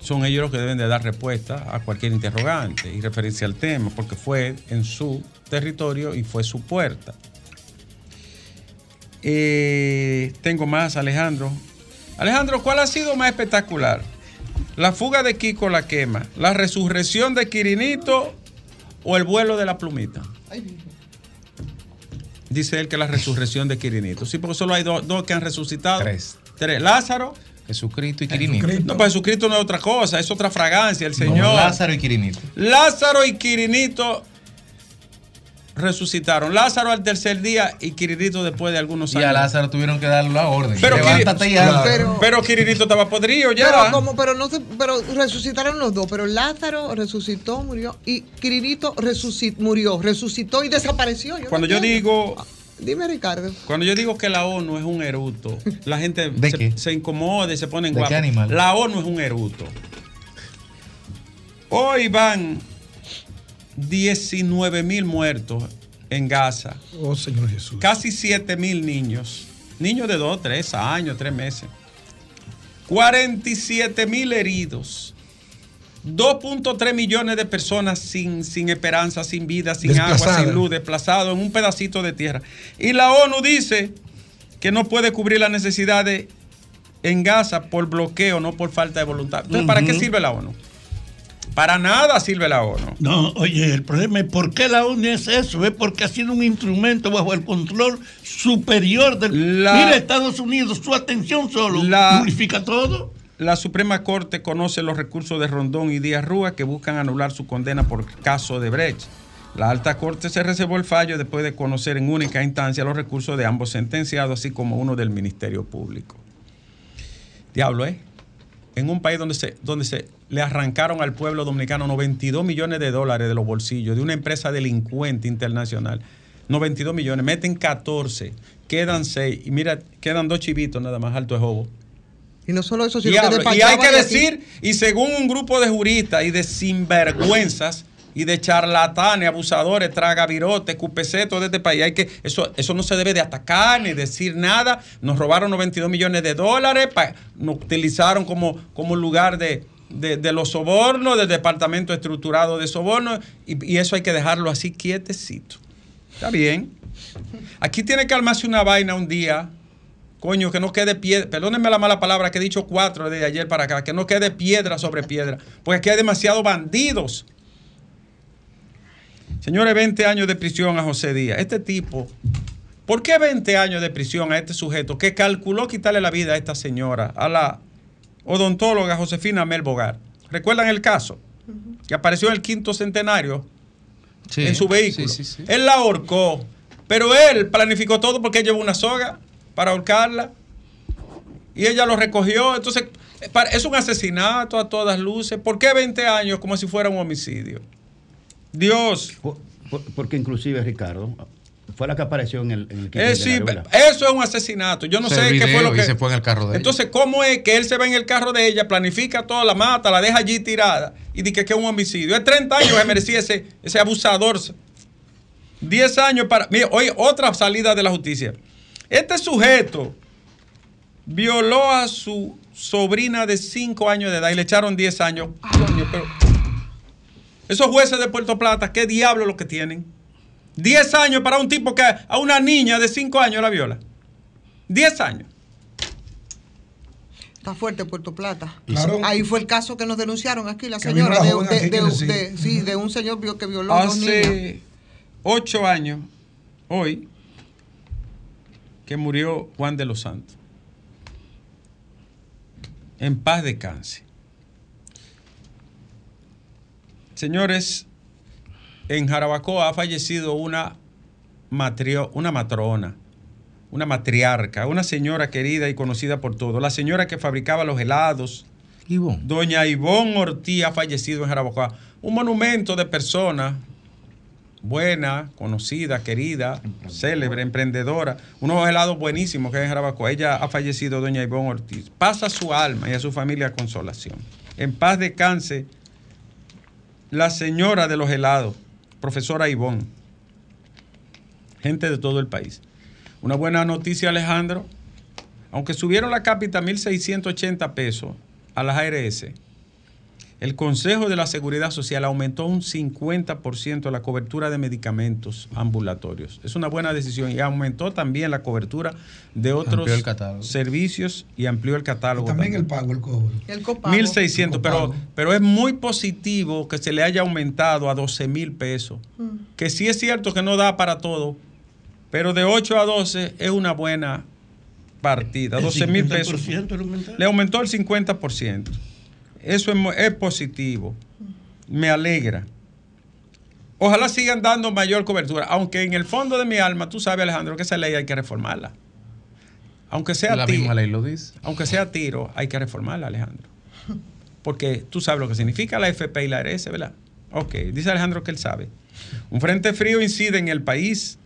son ellos los que deben de dar respuesta a cualquier interrogante y referirse al tema, porque fue en su territorio y fue su puerta. Eh, tengo más, Alejandro. Alejandro, ¿cuál ha sido más espectacular? ¿La fuga de Kiko la quema? ¿La resurrección de Quirinito o el vuelo de la plumita? Dice él que la resurrección de Quirinito. Sí, porque solo hay dos, dos que han resucitado. Tres. Tres. Lázaro. Jesucristo y Quirinito. Jesucristo. No, pues Jesucristo no es otra cosa, es otra fragancia, el Señor. No, Lázaro y Quirinito. Lázaro y Quirinito resucitaron. Lázaro al tercer día y Quirinito después de algunos Y años. a Lázaro tuvieron que darle la orden. Pero Levántate ya. Pero- estaba podrido ya. Pero, como, pero, no se, pero resucitaron los dos. Pero Lázaro resucitó, murió. Y Quirinito resucit, murió, resucitó y desapareció. Yo no Cuando yo digo Dime, Ricardo. Cuando yo digo que la ONU es un eruto, la gente ¿De se, qué? se incomoda y se pone en ¿De qué guapo. animal? La ONU es un eruto. Hoy van 19 mil muertos en Gaza, Oh, Señor Jesús. casi 7 mil niños, niños de 2, 3 años, 3 meses, 47 mil heridos, 2.3 millones de personas sin, sin esperanza, sin vida, sin agua, sin luz, desplazados en un pedacito de tierra. Y la ONU dice que no puede cubrir las necesidades en Gaza por bloqueo, no por falta de voluntad. Entonces, ¿para qué sirve la ONU? Para nada sirve la ONU. No, oye, el problema es por qué la ONU es eso, es porque ha sido un instrumento bajo el control superior del... La- Mira, Estados Unidos, su atención solo La- purifica todo. La Suprema Corte conoce los recursos de Rondón y Díaz Rúa que buscan anular su condena por caso de Brecht. La Alta Corte se reservó el fallo después de conocer en única instancia los recursos de ambos sentenciados, así como uno del Ministerio Público. Diablo, ¿eh? En un país donde se, donde se le arrancaron al pueblo dominicano 92 millones de dólares de los bolsillos de una empresa delincuente internacional. 92 millones, meten 14, quedan 6 y mira, quedan dos chivitos nada más alto de jobo. Y no solo eso, sino Y, que y hay que de aquí. decir, y según un grupo de juristas y de sinvergüenzas y de charlatanes, abusadores, tragavirotes, cupecetos de este país, hay que, eso, eso no se debe de atacar ni decir nada. Nos robaron 92 millones de dólares, pa- nos utilizaron como, como lugar de, de- de los sobornos, del departamento estructurado de sobornos, y, y eso hay que dejarlo así quietecito. Está bien. Aquí tiene que armarse una vaina un día Coño, que no quede piedra. Perdónenme la mala palabra que he dicho cuatro de ayer para acá. Que no quede piedra sobre piedra. Porque aquí hay demasiados bandidos. Señores, 20 años de prisión a José Díaz. Este tipo, ¿por qué 20 años de prisión a este sujeto que calculó quitarle la vida a esta señora, a la odontóloga Josefina Mel Bogar? ¿Recuerdan el caso? Que apareció en el quinto centenario Sí, en su vehículo. sí, sí, sí. Él la ahorcó, pero él planificó todo porque él llevó una soga para ahorcarla y ella lo recogió. Entonces, eh, es un asesinato a todas luces. ¿Por qué 20 años como si fuera un homicidio? Dios. Por- por- porque inclusive, Ricardo, fue la que apareció en el, en el Eh, eso es un asesinato. Yo no sé qué fue lo y que. se fue en el carro de ella. Entonces, ¿cómo es que él se va en el carro de ella, planifica toda la mata, la deja allí tirada y dice que es un homicidio? Es 30 años que merecía ese, ese abusador. 10 años para. Mira, oye, otra salida de la justicia. Este sujeto violó a su sobrina de 5 años de edad y le echaron 10 años. Coño, pero. Esos jueces de Puerto Plata, ¿qué diablo lo que tienen? 10 años para un tipo que a una niña de 5 años la viola. 10 años. Está fuerte Puerto Plata. Claro. Ahí fue el caso que nos denunciaron aquí, la señora, de, de- de- sí. de- sí, de un señor que violó a dos niñas. Hace 8 años, hoy, que murió Juan de los Santos. En paz descanse. Señores, en Jarabacoa ha fallecido una, matrio- una matrona, una matriarca, una señora querida y conocida por todos, la señora que fabricaba los helados. Doña Ivonne Ortiz ha fallecido en Jarabacoa. Un monumento de persona buena, conocida, querida, célebre, emprendedora. Unos helados buenísimos que hay en Jarabacoa. Ella ha fallecido, doña Ivonne Ortiz. Pasa a su alma y a su familia consolación. En paz descanse la señora de los helados, profesora Ivonne. Gente de todo el país. Una buena noticia, Alejandro. Aunque subieron la cápita 1.680 pesos a las ARS, el Consejo de la Seguridad Social aumentó un 50% la cobertura de medicamentos ambulatorios. Es una buena decisión y aumentó también la cobertura de otros servicios y amplió el catálogo. También el pago, el cobro. El copago. 1.600, pero, pero es muy positivo que se le haya aumentado a 12 mil pesos. Mm. Que sí es cierto que no da para todo, pero de 8 a 12 es una buena partida. El 12 mil pesos. 50% le aumentaron. Le aumentó el 50%. Eso es, positivo. Me alegra. Ojalá sigan dando mayor cobertura, aunque en el fondo de mi alma, tú sabes, Alejandro, que esa ley hay que reformarla. Aunque sea La misma ley lo dice. aunque sea tiro, hay que reformarla, Alejandro. Porque tú sabes lo que significa la FP y la ARS, ¿verdad? Ok, dice Alejandro que él sabe. Un frente frío incide en el país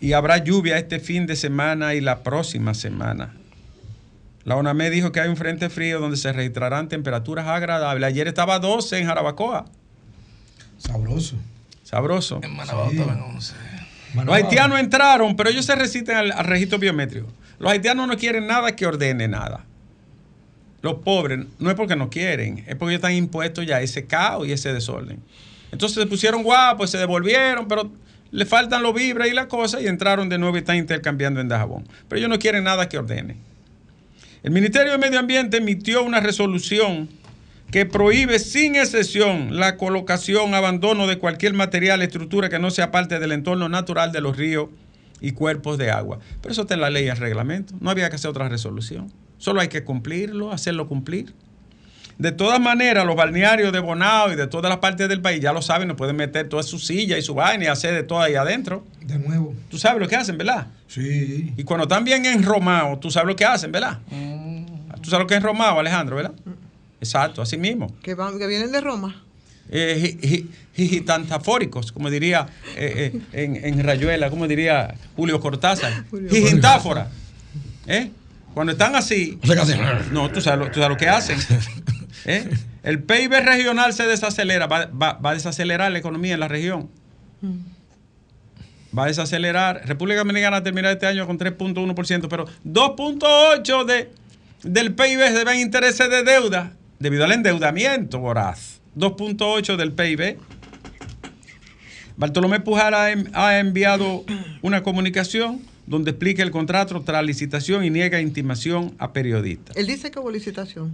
y habrá lluvia este fin de semana y la próxima semana. La ONAME dijo que hay un frente frío donde se registrarán temperaturas agradables. Ayer estaba 12 en Jarabacoa. Sabroso. Sabroso. En Manabao Sí. estaban 11. Los haitianos entraron, pero ellos se resisten al, al registro biométrico. Los haitianos no quieren nada que ordene nada. los pobres, no es porque no quieren, es porque ellos están impuestos ya a ese caos y ese desorden. Entonces se pusieron guapos, se devolvieron, pero le faltan los vibras y la cosa y entraron de nuevo y están intercambiando en Dajabón. Pero ellos no quieren nada que ordene. El Ministerio de Medio Ambiente emitió una resolución que prohíbe sin excepción la colocación, abandono de cualquier material, estructura que no sea parte del entorno natural de los ríos y cuerpos de agua. Pero eso está en la ley y el reglamento. No había que hacer otra resolución. Solo hay que cumplirlo, hacerlo cumplir. De todas maneras, los balnearios de Bonao y de todas las partes del país ya lo saben, no pueden meter toda su silla y su vaina y hacer de todo ahí adentro. De nuevo. Tú sabes lo que hacen, ¿verdad? Sí. Y cuando están bien enromados, tú sabes lo que hacen, ¿verdad? Tú sabes lo que es enromado, Alejandro, ¿verdad? Exacto, así mismo. Que, van, que vienen de Roma. Eh, Jijitantafóricos, como diría eh, eh, en, en Rayuela, como diría Julio Cortázar. Jijintáfora. ¿Eh? Cuando están así. O sea, que hacen- No, tú sabes, lo, tú sabes lo que hacen. ¿Eh? El PIB regional se desacelera, va, va- va a desacelerar la economía en la región. Va a desacelerar. República Dominicana terminará este año con 3.1%, pero 2.8% de, del PIB se ven intereses de deuda debido al endeudamiento voraz. 2.8% del PIB. Bartolomé Pujar ha, en- ha enviado una comunicación donde explica el contrato tras licitación y niega intimación a periodistas. Él dice que hubo licitación.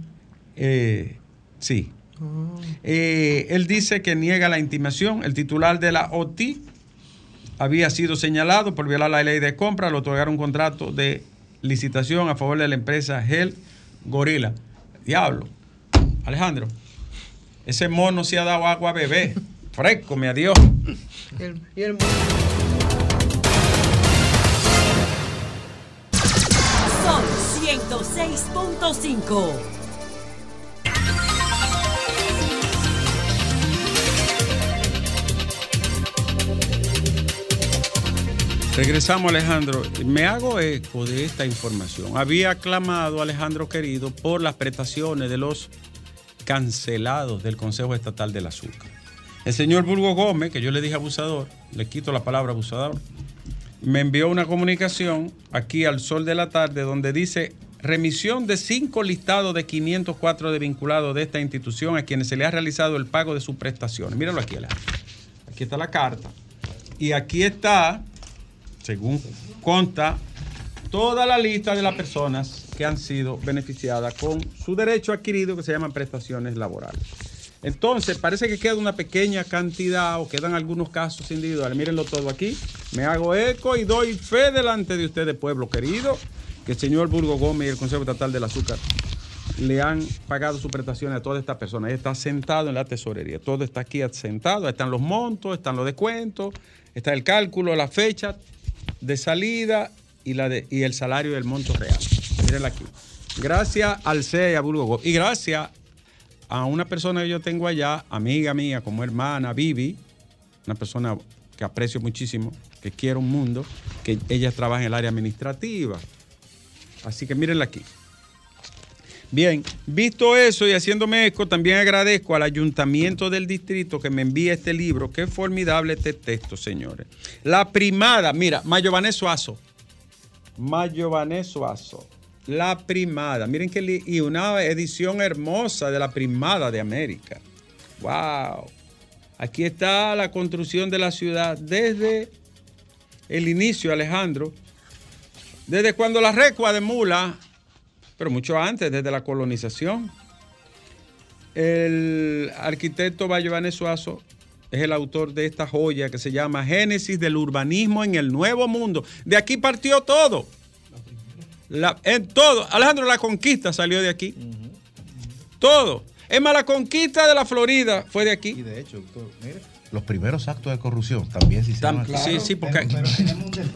Eh, sí. Eh, él dice que niega la intimación. El titular de la OTI había sido señalado por violar la ley de compra al otorgar un contrato de licitación a favor de la empresa Hell Gorilla. Diablo. Alejandro, ese mono se ha dado agua a beber. Fresco, me adiós. Y el, y el- Sol 106.5. Regresamos, Alejandro. Me hago eco de esta información. Había clamado Alejandro querido por las prestaciones de los cancelados del Consejo Estatal del Azúcar. El señor Burgo Gómez, que yo le dije abusador, le quito la palabra abusador, me envió una comunicación aquí al sol de la tarde donde dice remisión de cinco listados de 504 de vinculados de esta institución a quienes se le ha realizado el pago de sus prestaciones. Míralo aquí, Alejandro. Aquí está la carta. Y aquí está, según consta, toda la lista de las personas que han sido beneficiadas con su derecho adquirido que se llaman prestaciones laborales. Entonces, parece que queda una pequeña cantidad o quedan algunos casos individuales. Mírenlo todo aquí. Me hago eco y doy fe delante de ustedes, pueblo querido, que el señor Burgo Gómez y el Consejo Estatal del Azúcar le han pagado sus prestaciones a todas estas personas. Está sentado en la tesorería. Todo está aquí sentado. Están los montos, están los descuentos, está el cálculo, la fecha de salida y, la de, y el salario del monto real. Mírenla aquí. Gracias al CEA Gómez. Y gracias a una persona que yo tengo allá, amiga mía, como hermana, Vivi, una persona que aprecio muchísimo, que quiero un mundo, que ella trabaja en el área administrativa. Así que mírenla aquí. Bien, visto eso y haciéndome eco, también agradezco al ayuntamiento del distrito que me envía este libro. Qué formidable este texto, señores. La primada, mira, Mayo Vanés Suazo. Mayo Vanés Suazo. La primada. Miren que y una edición hermosa de la primada de América. Wow. Aquí está la construcción de la ciudad desde el inicio, Alejandro. Desde cuando la recua de Mula pero mucho antes, desde la colonización. El arquitecto Giovanni Suazo es el autor de esta joya que se llama Génesis del urbanismo en el Nuevo Mundo. De aquí partió todo. La- en todo. Alejandro, la conquista salió de aquí. Todo. Es más, la conquista de la Florida fue de aquí. Y de hecho, doctor, mire, los primeros actos de corrupción también sí se Tam- llaman. sí, sí, porque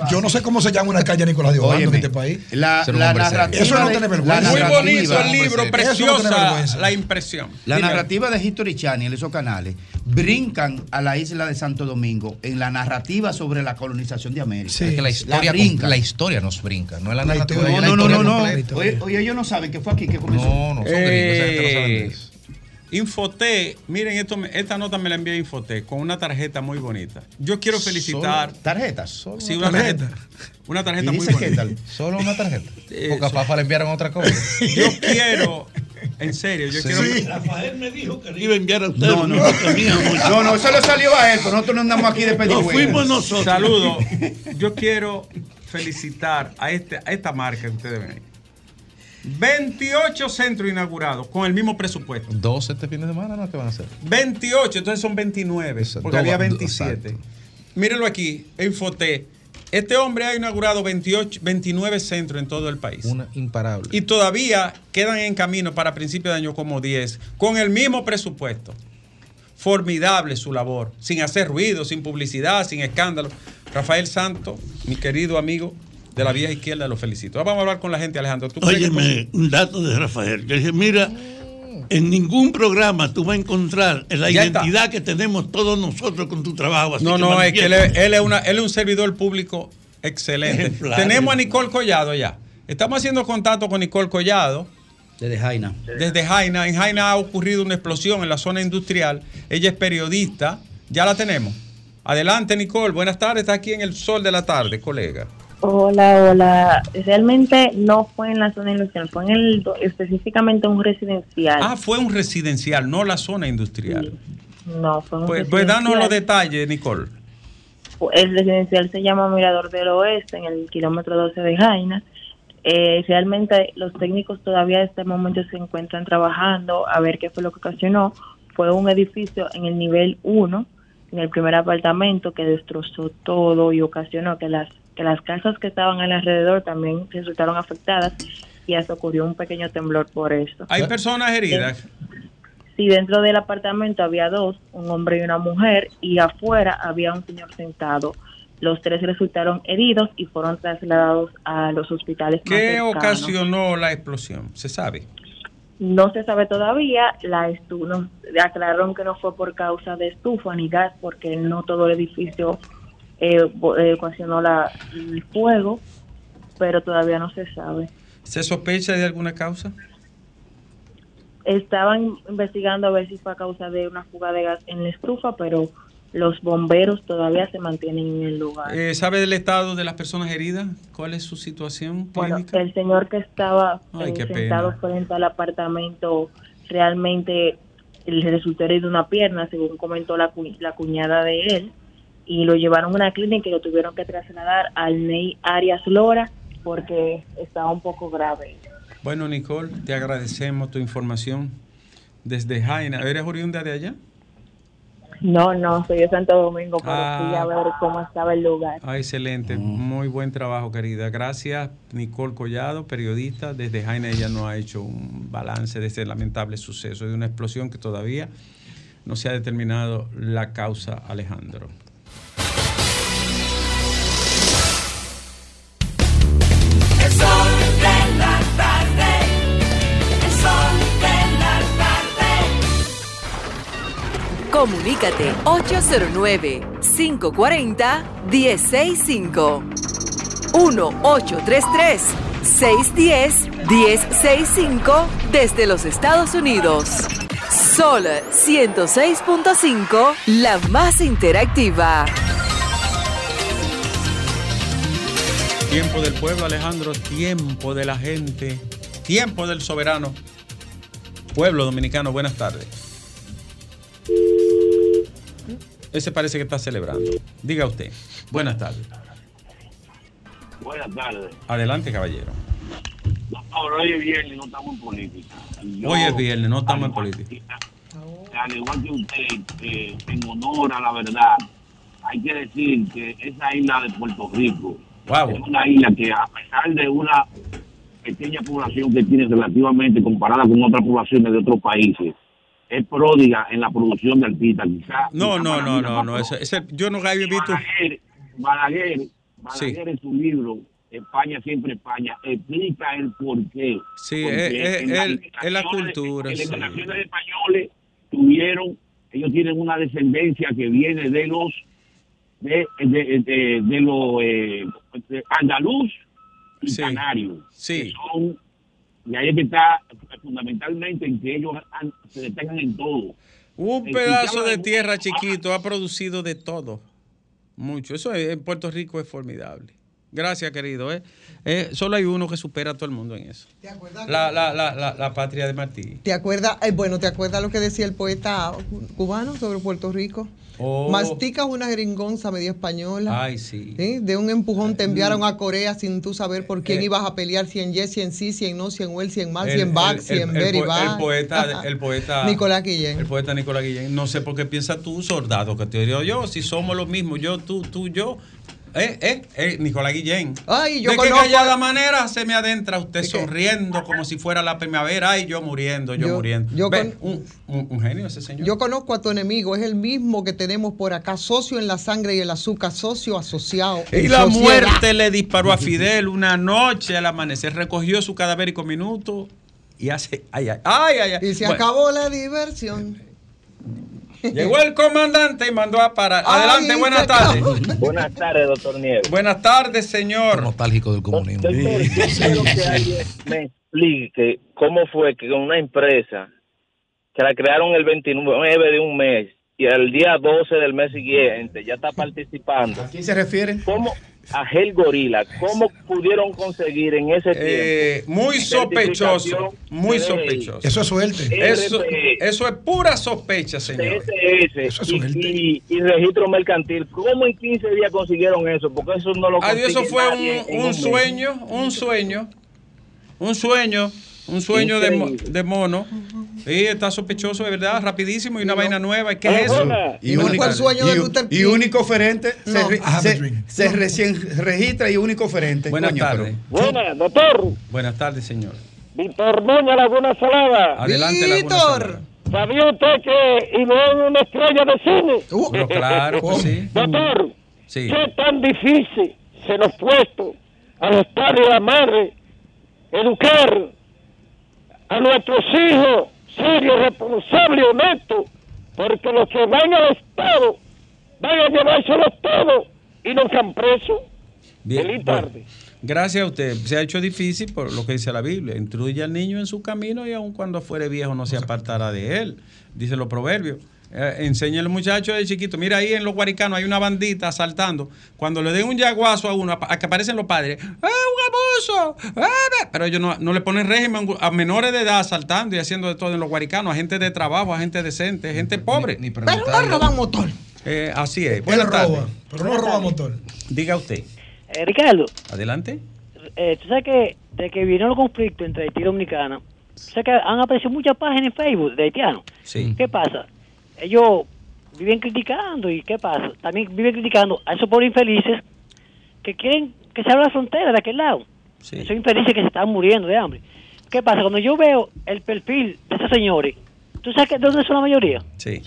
Yo no sé cómo se llama una calle Nicolás de Obando en este país. La, la narrativa Eso no tiene la vergüenza. muy bonito el libro, no preciosa la impresión. La Dime. narrativa de History Channel, esos canales, brincan a la isla de Santo Domingo en la narrativa sobre la colonización de América. Sí. Es que la historia, brinca. la historia nos brinca, no es la La narrativa. No, la no, no, no. Oye, oye, ellos no saben que fue aquí que comenzó. No, no, son gringos, esa gente no saben de Eh, eso. Infoté, miren, esto, esta nota me la envió Infoté con una tarjeta muy bonita. Yo quiero felicitar. Solo tarjetas. Solo Sí, una una tarjeta. tarjeta. Una tarjeta ¿Y muy qué bonita. tal? Solo una tarjeta. Porque a so- Fafa le enviaron otra cosa. Yo quiero, En serio, yo Sí. quiero. Rafael me dijo que le iba a enviar a usted. No, no, porque tenía mucho. no, no, eso le salió a él, pero nosotros no andamos aquí de Nos pedigüeña. fuimos nosotros. Saludos. Yo quiero felicitar a, este, a esta marca que ustedes ven ahí. 28 centros inaugurados con el mismo presupuesto. 12 este fin de semana, ¿no? ¿Qué van a hacer? 28, entonces son 29, porque Dos- había dos- 27. exacto. Mírenlo aquí, Infoté. Este hombre ha inaugurado 28, 29 centros en todo el país. Una imparable. Y todavía quedan en camino para principios de año como 10, con el mismo presupuesto. Formidable su labor, sin hacer ruido, sin publicidad, sin escándalo. Rafael Santo, mi querido amigo de la vieja izquierda, lo felicito. Ahora vamos a hablar con la gente, Alejandro. ¿Tú Óyeme, un dato de Rafael. Que dije, mira, en ningún programa tú vas a encontrar la Ya está. identidad que tenemos todos nosotros con tu trabajo. así No, que no, es que él, es- él es una, él es un servidor público excelente. Ejemplar. Tenemos a Nicole Collado ya. Estamos haciendo contacto con Nicole Collado. Desde Jaina. Desde Jaina. En Jaina ha ocurrido una explosión en la zona industrial. Ella es periodista. Ya la tenemos. Adelante, Nicole. Buenas tardes. Está aquí en el sol de la tarde, colega. Hola, hola. Realmente no fue en la zona industrial, fue en el específicamente un residencial. Ah, fue un residencial, no la zona industrial. no, fue un Pues, pues danos los detalles, Nicole. El residencial se llama Mirador del Oeste, en el kilómetro 12 de Jaina. Eh, realmente los técnicos todavía en este momento se encuentran trabajando a ver qué fue lo que ocasionó. Fue un edificio en el nivel 1, en el primer apartamento, que destrozó todo y ocasionó que las, que las casas que estaban alrededor también resultaron afectadas y hasta ocurrió un pequeño temblor por eso. Hay personas heridas. Sí, dentro del apartamento había dos, un hombre y una mujer, y afuera había un señor sentado. Los tres resultaron heridos y fueron trasladados a los hospitales ¿Qué ocasionó la explosión? ¿Se sabe? No se sabe todavía, la estu nos aclararon que no fue por causa de estufa ni gas, porque no todo el edificio eh, bo- eh, ocasionó la, el fuego, pero todavía no se sabe. ¿Se sospecha de alguna causa? Estaban investigando a ver si fue a causa de una fuga de gas en la estufa, pero los bomberos todavía se mantienen en el lugar. Eh, ¿Sabe del estado de las personas heridas? ¿Cuál es su situación Bueno, el señor que estaba Ay, eh, sentado pena. frente al apartamento realmente le resultó herido una pierna, según comentó la, cu- la cuñada de él, y lo llevaron a una clínica y lo tuvieron que trasladar al NEI Arias Lora porque estaba un poco grave. Bueno, Nicole, te agradecemos tu información desde Jaina. ¿Eres oriunda de allá? No, no, soy de Santo Domingo, pero Ah. fui a ver cómo estaba el lugar. Ah, excelente. Muy buen trabajo, querida. Gracias, Nicole Collado, periodista. Desde Jaina ella nos ha hecho un balance de este lamentable suceso, de una explosión que todavía no se ha determinado la causa, Alejandro. Comunícate 809-540-1065. 1-833-610-1065 desde los Estados Unidos. Sol 106.5, la más interactiva. Tiempo del pueblo, Alejandro. Tiempo de la gente. Tiempo del soberano. Pueblo dominicano, buenas tardes. Ese parece que está celebrando. Diga usted. Buenas tardes. Buenas tardes. Adelante, caballero. Hoy es viernes, no estamos en política. Yo, Hoy es viernes, no estamos en política. Al igual que usted, eh, en honor a la verdad, hay que decir que esa isla de Puerto Rico Wow. es una isla que a pesar de una pequeña población que tiene relativamente comparada con otras poblaciones de otros países, es pródiga en la producción de artistas. Quizá, No, no, no, no, no. Ese, ese- yo no había visto. Balaguer, Balaguer, en su libro España siempre España explica el porqué. Sí, es, la cultura. Las emigraciones españoles tuvieron, ellos tienen una descendencia que viene de los de, de, de, de los eh, andaluz y Sí. canarios. Sí. que son, y ahí es que está fundamentalmente en que ellos han- se destacan en todo. Un El pedazo de de- tierra chiquito ha producido de todo. Mucho. Eso en Puerto Rico es formidable. Gracias, querido. eh. Eh, solo hay uno que supera a todo el mundo en eso. ¿Te acuerdas? La, la, la, la, la patria de Martí. ¿Te acuerdas? eh, bueno, ¿te acuerdas lo que decía el poeta cubano sobre Puerto Rico? Oh. Masticas una jeringonza medio española. Ay, sí. ¿sí? De un empujón te enviaron a Corea sin tú saber por quién Eh. ibas a pelear, si en yes, si en sí, si en no, si en well, si en mal, si El- en back, el- si el- en el very bad. El poeta, el poeta. Nicolás Guillén. El poeta Nicolás Guillén. No sé por qué piensas tú, soldado, que te digo yo, si somos los mismos, yo, tú, tú, yo. Eh, eh, eh, Nicolás Guillén. Ay, yo ¿De qué conozco- callada manera se me adentra usted sonriendo como si fuera la primavera? Ay, yo muriendo, yo, Yo- muriendo. yo Ve, con- un, un- un genio ese señor. Yo conozco a tu enemigo, es el mismo que tenemos por acá, socio en la sangre y el azúcar, socio asociado. Y la sociedad. muerte le disparó a Fidel una noche al amanecer, recogió su cadavérico minuto y hace. Ay, ay, ay, ay. ay. Y se Bueno, acabó la diversión. Llegó el comandante y mandó a parar. Adelante, Ay, buenas tardes. Buenas tardes, doctor Nieves. Buenas tardes, señor. Nostálgico del comunismo. Doctor, yo quiero que alguien me explique cómo fue que una empresa que la crearon el 29 de un mes y el día 12 del mes siguiente ya está participando. ¿A quién se refiere? ¿Cómo? A Gel Gorila. ¿Cómo pudieron conseguir en ese Eh, tiempo? muy sospechoso, muy sospechoso. Eso es suerte. Eso, eso es pura sospecha, señor. TSS y, y- y registro mercantil. ¿Cómo en 15 días consiguieron eso? Porque eso no lo Adiós, eso fue un, un sueño, un sueño, un sueño, un sueño de, mo- de mono. Sí, está sospechoso, de verdad, rapidísimo y una vaina nueva. ¿Qué es eso? Y, único, y- y único oferente se, No. re- I have a se- se recién registra y único oferente. Buenas tardes. Buenas, doctor. Buenas tardes, señor. Víctor Muñoz, Laguna Salada. Adelante, Laguna Salada. ¿Sabía usted que Ivonne es una estrella de cine? Pero claro que sí. Doctor, Sí. ¿qué tan difícil se nos ha puesto a los padres y a la madre educar a nuestros hijos serios, responsables honestos? Porque los que van al Estado van a llevárselo todo y no han preso. Bien, bueno, tarde. gracias a usted. Se ha hecho difícil por lo que dice la Biblia. Instruye al niño en su camino y aun cuando fuere viejo no se apartará de él. Dice los proverbios. Eh, enseña al muchacho de chiquito. Mira ahí en los guaricanos hay una bandita asaltando. Cuando le den un yaguazo a uno, a, a que aparecen los padres. ¡Eh, un abuso! ¡Eh, ve! Pero ellos no, no le ponen régimen a menores de edad asaltando y haciendo de todo en los guaricanos. A gente de trabajo, a gente decente, gente pobre. Pero no roban motor. Eh, así es. Buenas roba, pero no roba motor. Diga usted. Eh, Ricardo, Adelante. eh, tú sabes que de que vino el conflicto entre Haití y Dominicana, sabes que han aparecido muchas páginas en Facebook de haitianos. Sí. ¿Qué pasa? Ellos viven criticando y ¿qué pasa? También viven criticando a esos pobres infelices que quieren que se abra la frontera de aquel lado. Esos infelices que se están muriendo de hambre. ¿Qué pasa? Cuando yo veo el perfil de esos señores, ¿tú sabes que, de dónde son la mayoría? Sí.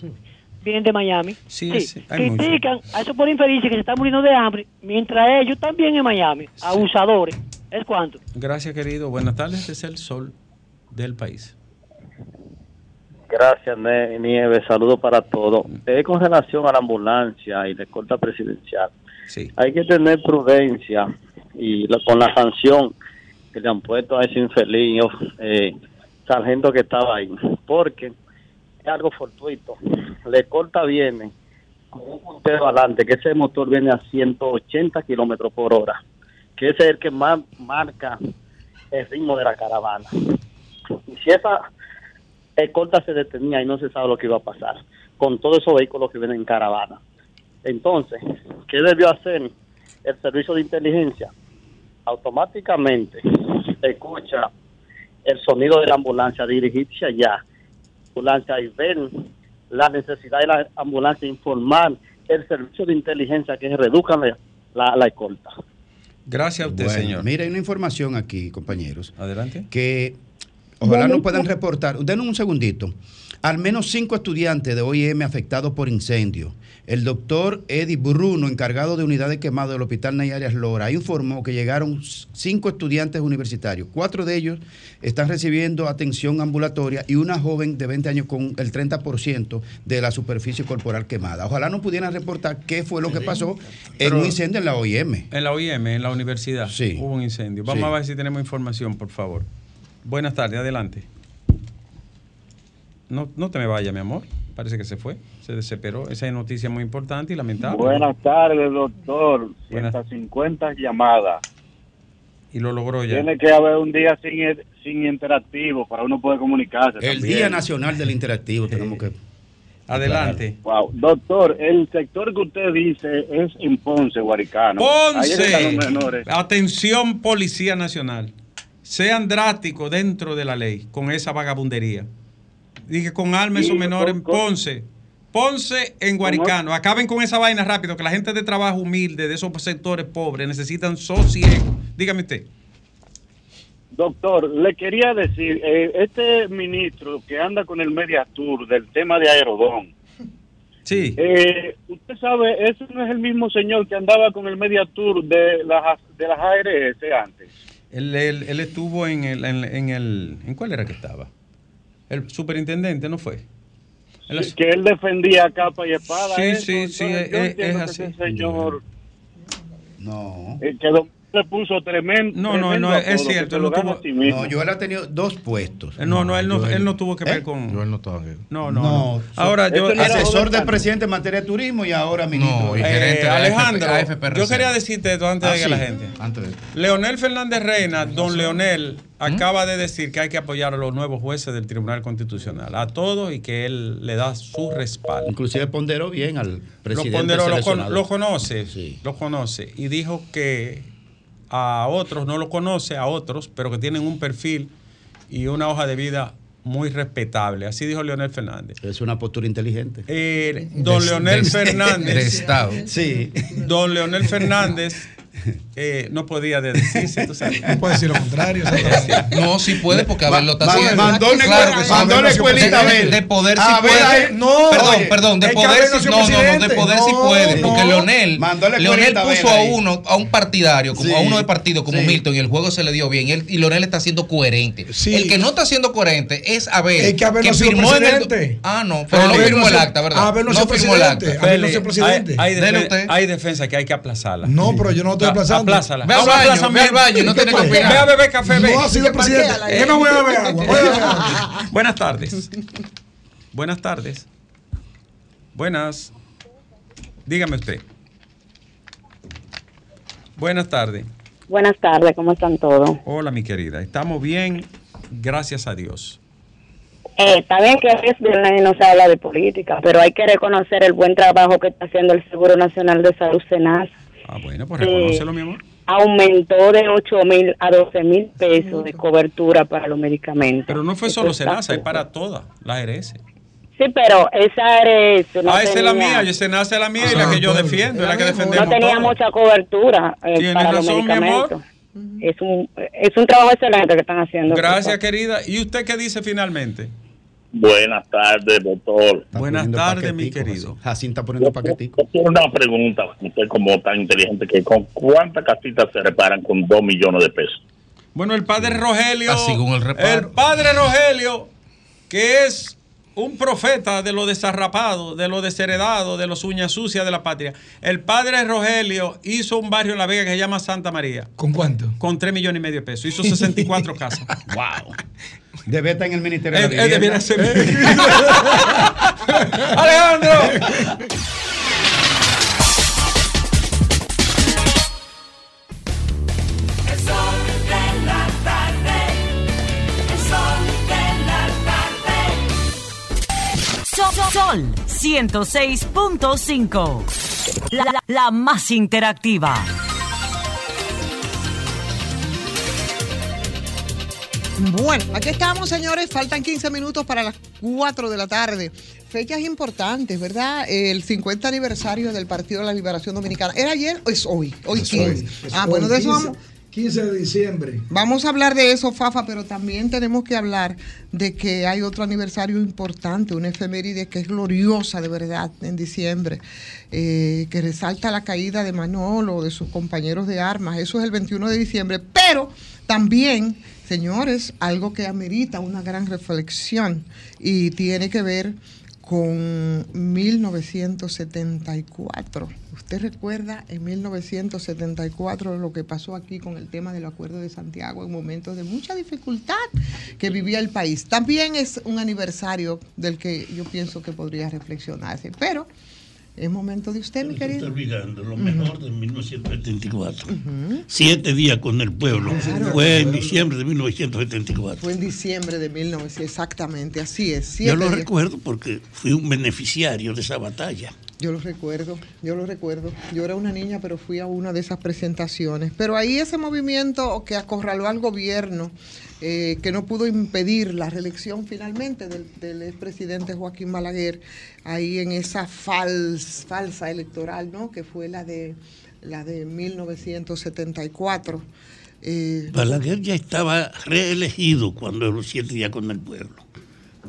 Vienen de Miami. Sí, sí, critican a esos pobres infelices que se están muriendo de hambre, mientras ellos también en Miami, abusadores. ¿Es cuánto? Gracias, querido. Buenas tardes. Este es el sol del país. Gracias, Nieves. Saludos para todos. Eh, con relación a la ambulancia y la escolta presidencial, Sí. hay que tener prudencia y la- con la sanción que le han puesto a ese infeliz eh, sargento que estaba ahí, porque es algo fortuito. La escolta viene con un puntero adelante, que ese motor viene a 180 kilómetros por hora, que ese es el que más marca el ritmo de la caravana. Y si esa escolta se detenía y no se sabe lo que iba a pasar con todos esos vehículos que vienen en caravana. Entonces, ¿qué debió hacer el servicio de inteligencia? Automáticamente escucha el sonido de la ambulancia, dirigirse allá, ambulancia y ver la necesidad de la ambulancia, informar el servicio de inteligencia que reduzcan la, la, la escolta. Gracias a usted, Bueno, señor. Mira, hay una información aquí, compañeros. Adelante. Que ojalá nos puedan reportar. Denos un segundito. Al menos cinco estudiantes de OIM afectados por incendio. El doctor Eddie Bruno, encargado de unidad de quemado del Hospital Nayarias Lora, informó que llegaron cinco estudiantes universitarios. Cuatro de ellos están recibiendo atención ambulatoria y una joven de 20 años con el 30% de la superficie corporal quemada. Ojalá nos pudieran reportar qué fue lo que pasó en Pero- un incendio en la OIM. En la OIM, en la universidad, hubo un incendio. Vamos Sí. a ver si tenemos información, por favor. Buenas tardes, adelante. No, no te me vayas, mi amor. parece que se fue, se desesperó. Esa es noticia muy importante y lamentable. Buenas tardes, doctor. Buenas. 150 llamadas. Y lo logró ya. Tiene que haber un día sin, sin interactivo para uno poder comunicarse. El también. Día Nacional del Interactivo tenemos que... Adelante. Wow. Doctor, el sector que usted dice es en Ponce, Guaricano. Ahí están los Ponce, menores. atención Policía Nacional, sean drásticos dentro de la ley con esa vagabundería. Dije con alma esos menores en Ponce. Ponce en Guaricano. Acaben con esa vaina rápido, que la gente de trabajo humilde, de esos sectores pobres, necesitan sosiego. Dígame usted. Doctor, le quería decir, eh, este ministro que anda con el Media Tour del tema de Aerodón, Sí. eh, usted sabe, ese no es el mismo señor que andaba con el Media Tour de las, de las ARS antes. Él, él- él estuvo en el, en, en el. ¿En cuál era que estaba? El superintendente, ¿no fue? Es- que él defendía capa y espada. Sí, eso, sí, sí, entonces, es- yo es así. ese señor No. eh, que don- le puso tremendo. No, no, tremendo no, es cierto, se él lo no tuvo- sí. No, Joel ha tenido dos puestos. Eh, No, no, él no, Joel- él no tuvo que ver ¿Eh? con. Yo él no estaba aquí. No, no, no. Ahora yo. asesor del presidente en materia de turismo y ahora ministro. Eh, de- Alejandro, AFP yo quería decirte esto antes Ah, de que sí. la gente. Antes de Leonel Fernández Reina, don Leonel, acaba de decir que hay que apoyar a los nuevos jueces del Tribunal Constitucional, a todos y que él le da su respaldo. Inclusive ponderó bien al Lo presidente ponderó, lo, con- seleccionado. lo conoce, lo conoce y dijo que a otros no lo conoce, a otros, pero que tienen un perfil y una hoja de vida muy respetable. Así dijo Leonel Fernández. Es una postura inteligente. Eh, don De- Leonel de- Fernández. de Estado. Sí. Don Leonel Fernández eh, no podía de decirse, tú sabes. No puede decir lo contrario. No, sí puede, porque a ver, lo está haciendo. mandó una Claro escuelita a de, ver. de poder A sí ver, puede. no, perdón, oye, perdón, de es poder sí. no No, no, no, de poder sí No, puede, porque no. Leonel, Leonel a ver puso a uno, a un partidario, como Sí. a uno de partido como Sí. Milton, y el juego se le dio bien. Y, él- y Leonel está siendo coherente. El que no está siendo coherente es Abel, Es que Abel no firmó el. Ah, no, pero no firmó no el acta, ¿verdad? Abel no ha sido firmó el acta. Abel no sido presidente. Hay defensa que hay que aplazarla. No, pero yo no estoy Aplazando. Aplázala. Ve al baño, ve al baño, no ¿Qué tiene que pasa? opinar. Ve a beber café, ve. No ha sido presidente. Yo no voy a beber agua. voy a beber agua. Buenas tardes. Buenas tardes. Buenas. Dígame usted. Buenas tardes. Buenas tardes, ¿cómo están todos? Hola, mi querida. Estamos bien, gracias a Dios. Eh, está bien que es viernes y no se habla de política, pero hay que reconocer el buen trabajo que está haciendo el Seguro Nacional de Salud SENAS. Ah, bueno, pues Sí. reconócelo, mi amor. Aumentó de 8 mil a 12 mil pesos de cobertura para los medicamentos. Pero no fue solo Senasa, es para todas las RS. Sí, pero esa eres. No ah, esa es la mía, yo Senasa es la mía y la que yo defiendo, es la que defendemos No tenía todos. mucha cobertura eh, Tienes para los razón, mi amor. medicamentos. Es un, es un trabajo excelente que están haciendo. Gracias, querida. ¿Y usted qué dice finalmente? Buenas tardes, doctor. Buenas tardes, mi querido. Jacinta poniendo paquetico. Una pregunta, usted como tan inteligente que con cuántas casitas se reparan con dos millones de pesos. Bueno, el padre Rogelio. Ah, según el reparo. el padre Rogelio, que es un profeta de lo desarrapado, de lo desheredado, de los uñas sucias de la patria. El padre Rogelio hizo un barrio en La Vega que se llama Santa María. ¿Con cuánto? Con 3 millones y medio de pesos. Hizo 64 casas. ¡Wow! Debe estar en el Ministerio de Él, la él Vivienda. debiera ser. ¡Alejandro! El sol de la tarde. El sol de la tarde. Sol, Sol 106.5. La, la- la más interactiva. Bueno, aquí estamos, señores. Faltan 15 minutos para las 4 de la tarde. Fechas importantes, ¿verdad? El 50 aniversario del Partido de la Liberación Dominicana. ¿Era ayer o es hoy? Hoy Es 15. hoy. Es ah, hoy, bueno, de eso 15 vamos. 15 de diciembre. Vamos a hablar de eso, Fafa, pero también tenemos que hablar de que hay otro aniversario importante, una efeméride que es gloriosa de verdad en diciembre, eh, que resalta la caída de Manolo, de sus compañeros de armas. Eso es el 21 de diciembre, pero también, señores, algo que amerita una gran reflexión y tiene que ver con 1974. ¿Usted recuerda en 1974 lo que pasó aquí con el tema del Acuerdo de Santiago en momentos de mucha dificultad que vivía el país? También es un aniversario del que yo pienso que podría reflexionarse, pero es momento de usted, mi querido. olvidando lo mejor de 1974. Siete días con el pueblo. Fue en diciembre de 1974. Fue en diciembre de 1900, exactamente, así es. Yo lo días. recuerdo porque fui un beneficiario de esa batalla. Yo lo recuerdo, yo lo recuerdo. Yo era una niña, pero fui a una de esas presentaciones. Pero ahí ese movimiento que acorraló al gobierno, eh, que no pudo impedir la reelección finalmente del, del expresidente Joaquín Balaguer, ahí en esa fals- falsa electoral, ¿no? Que fue la de la de 1974. Eh, Balaguer ya estaba reelegido cuando los siete días con el pueblo.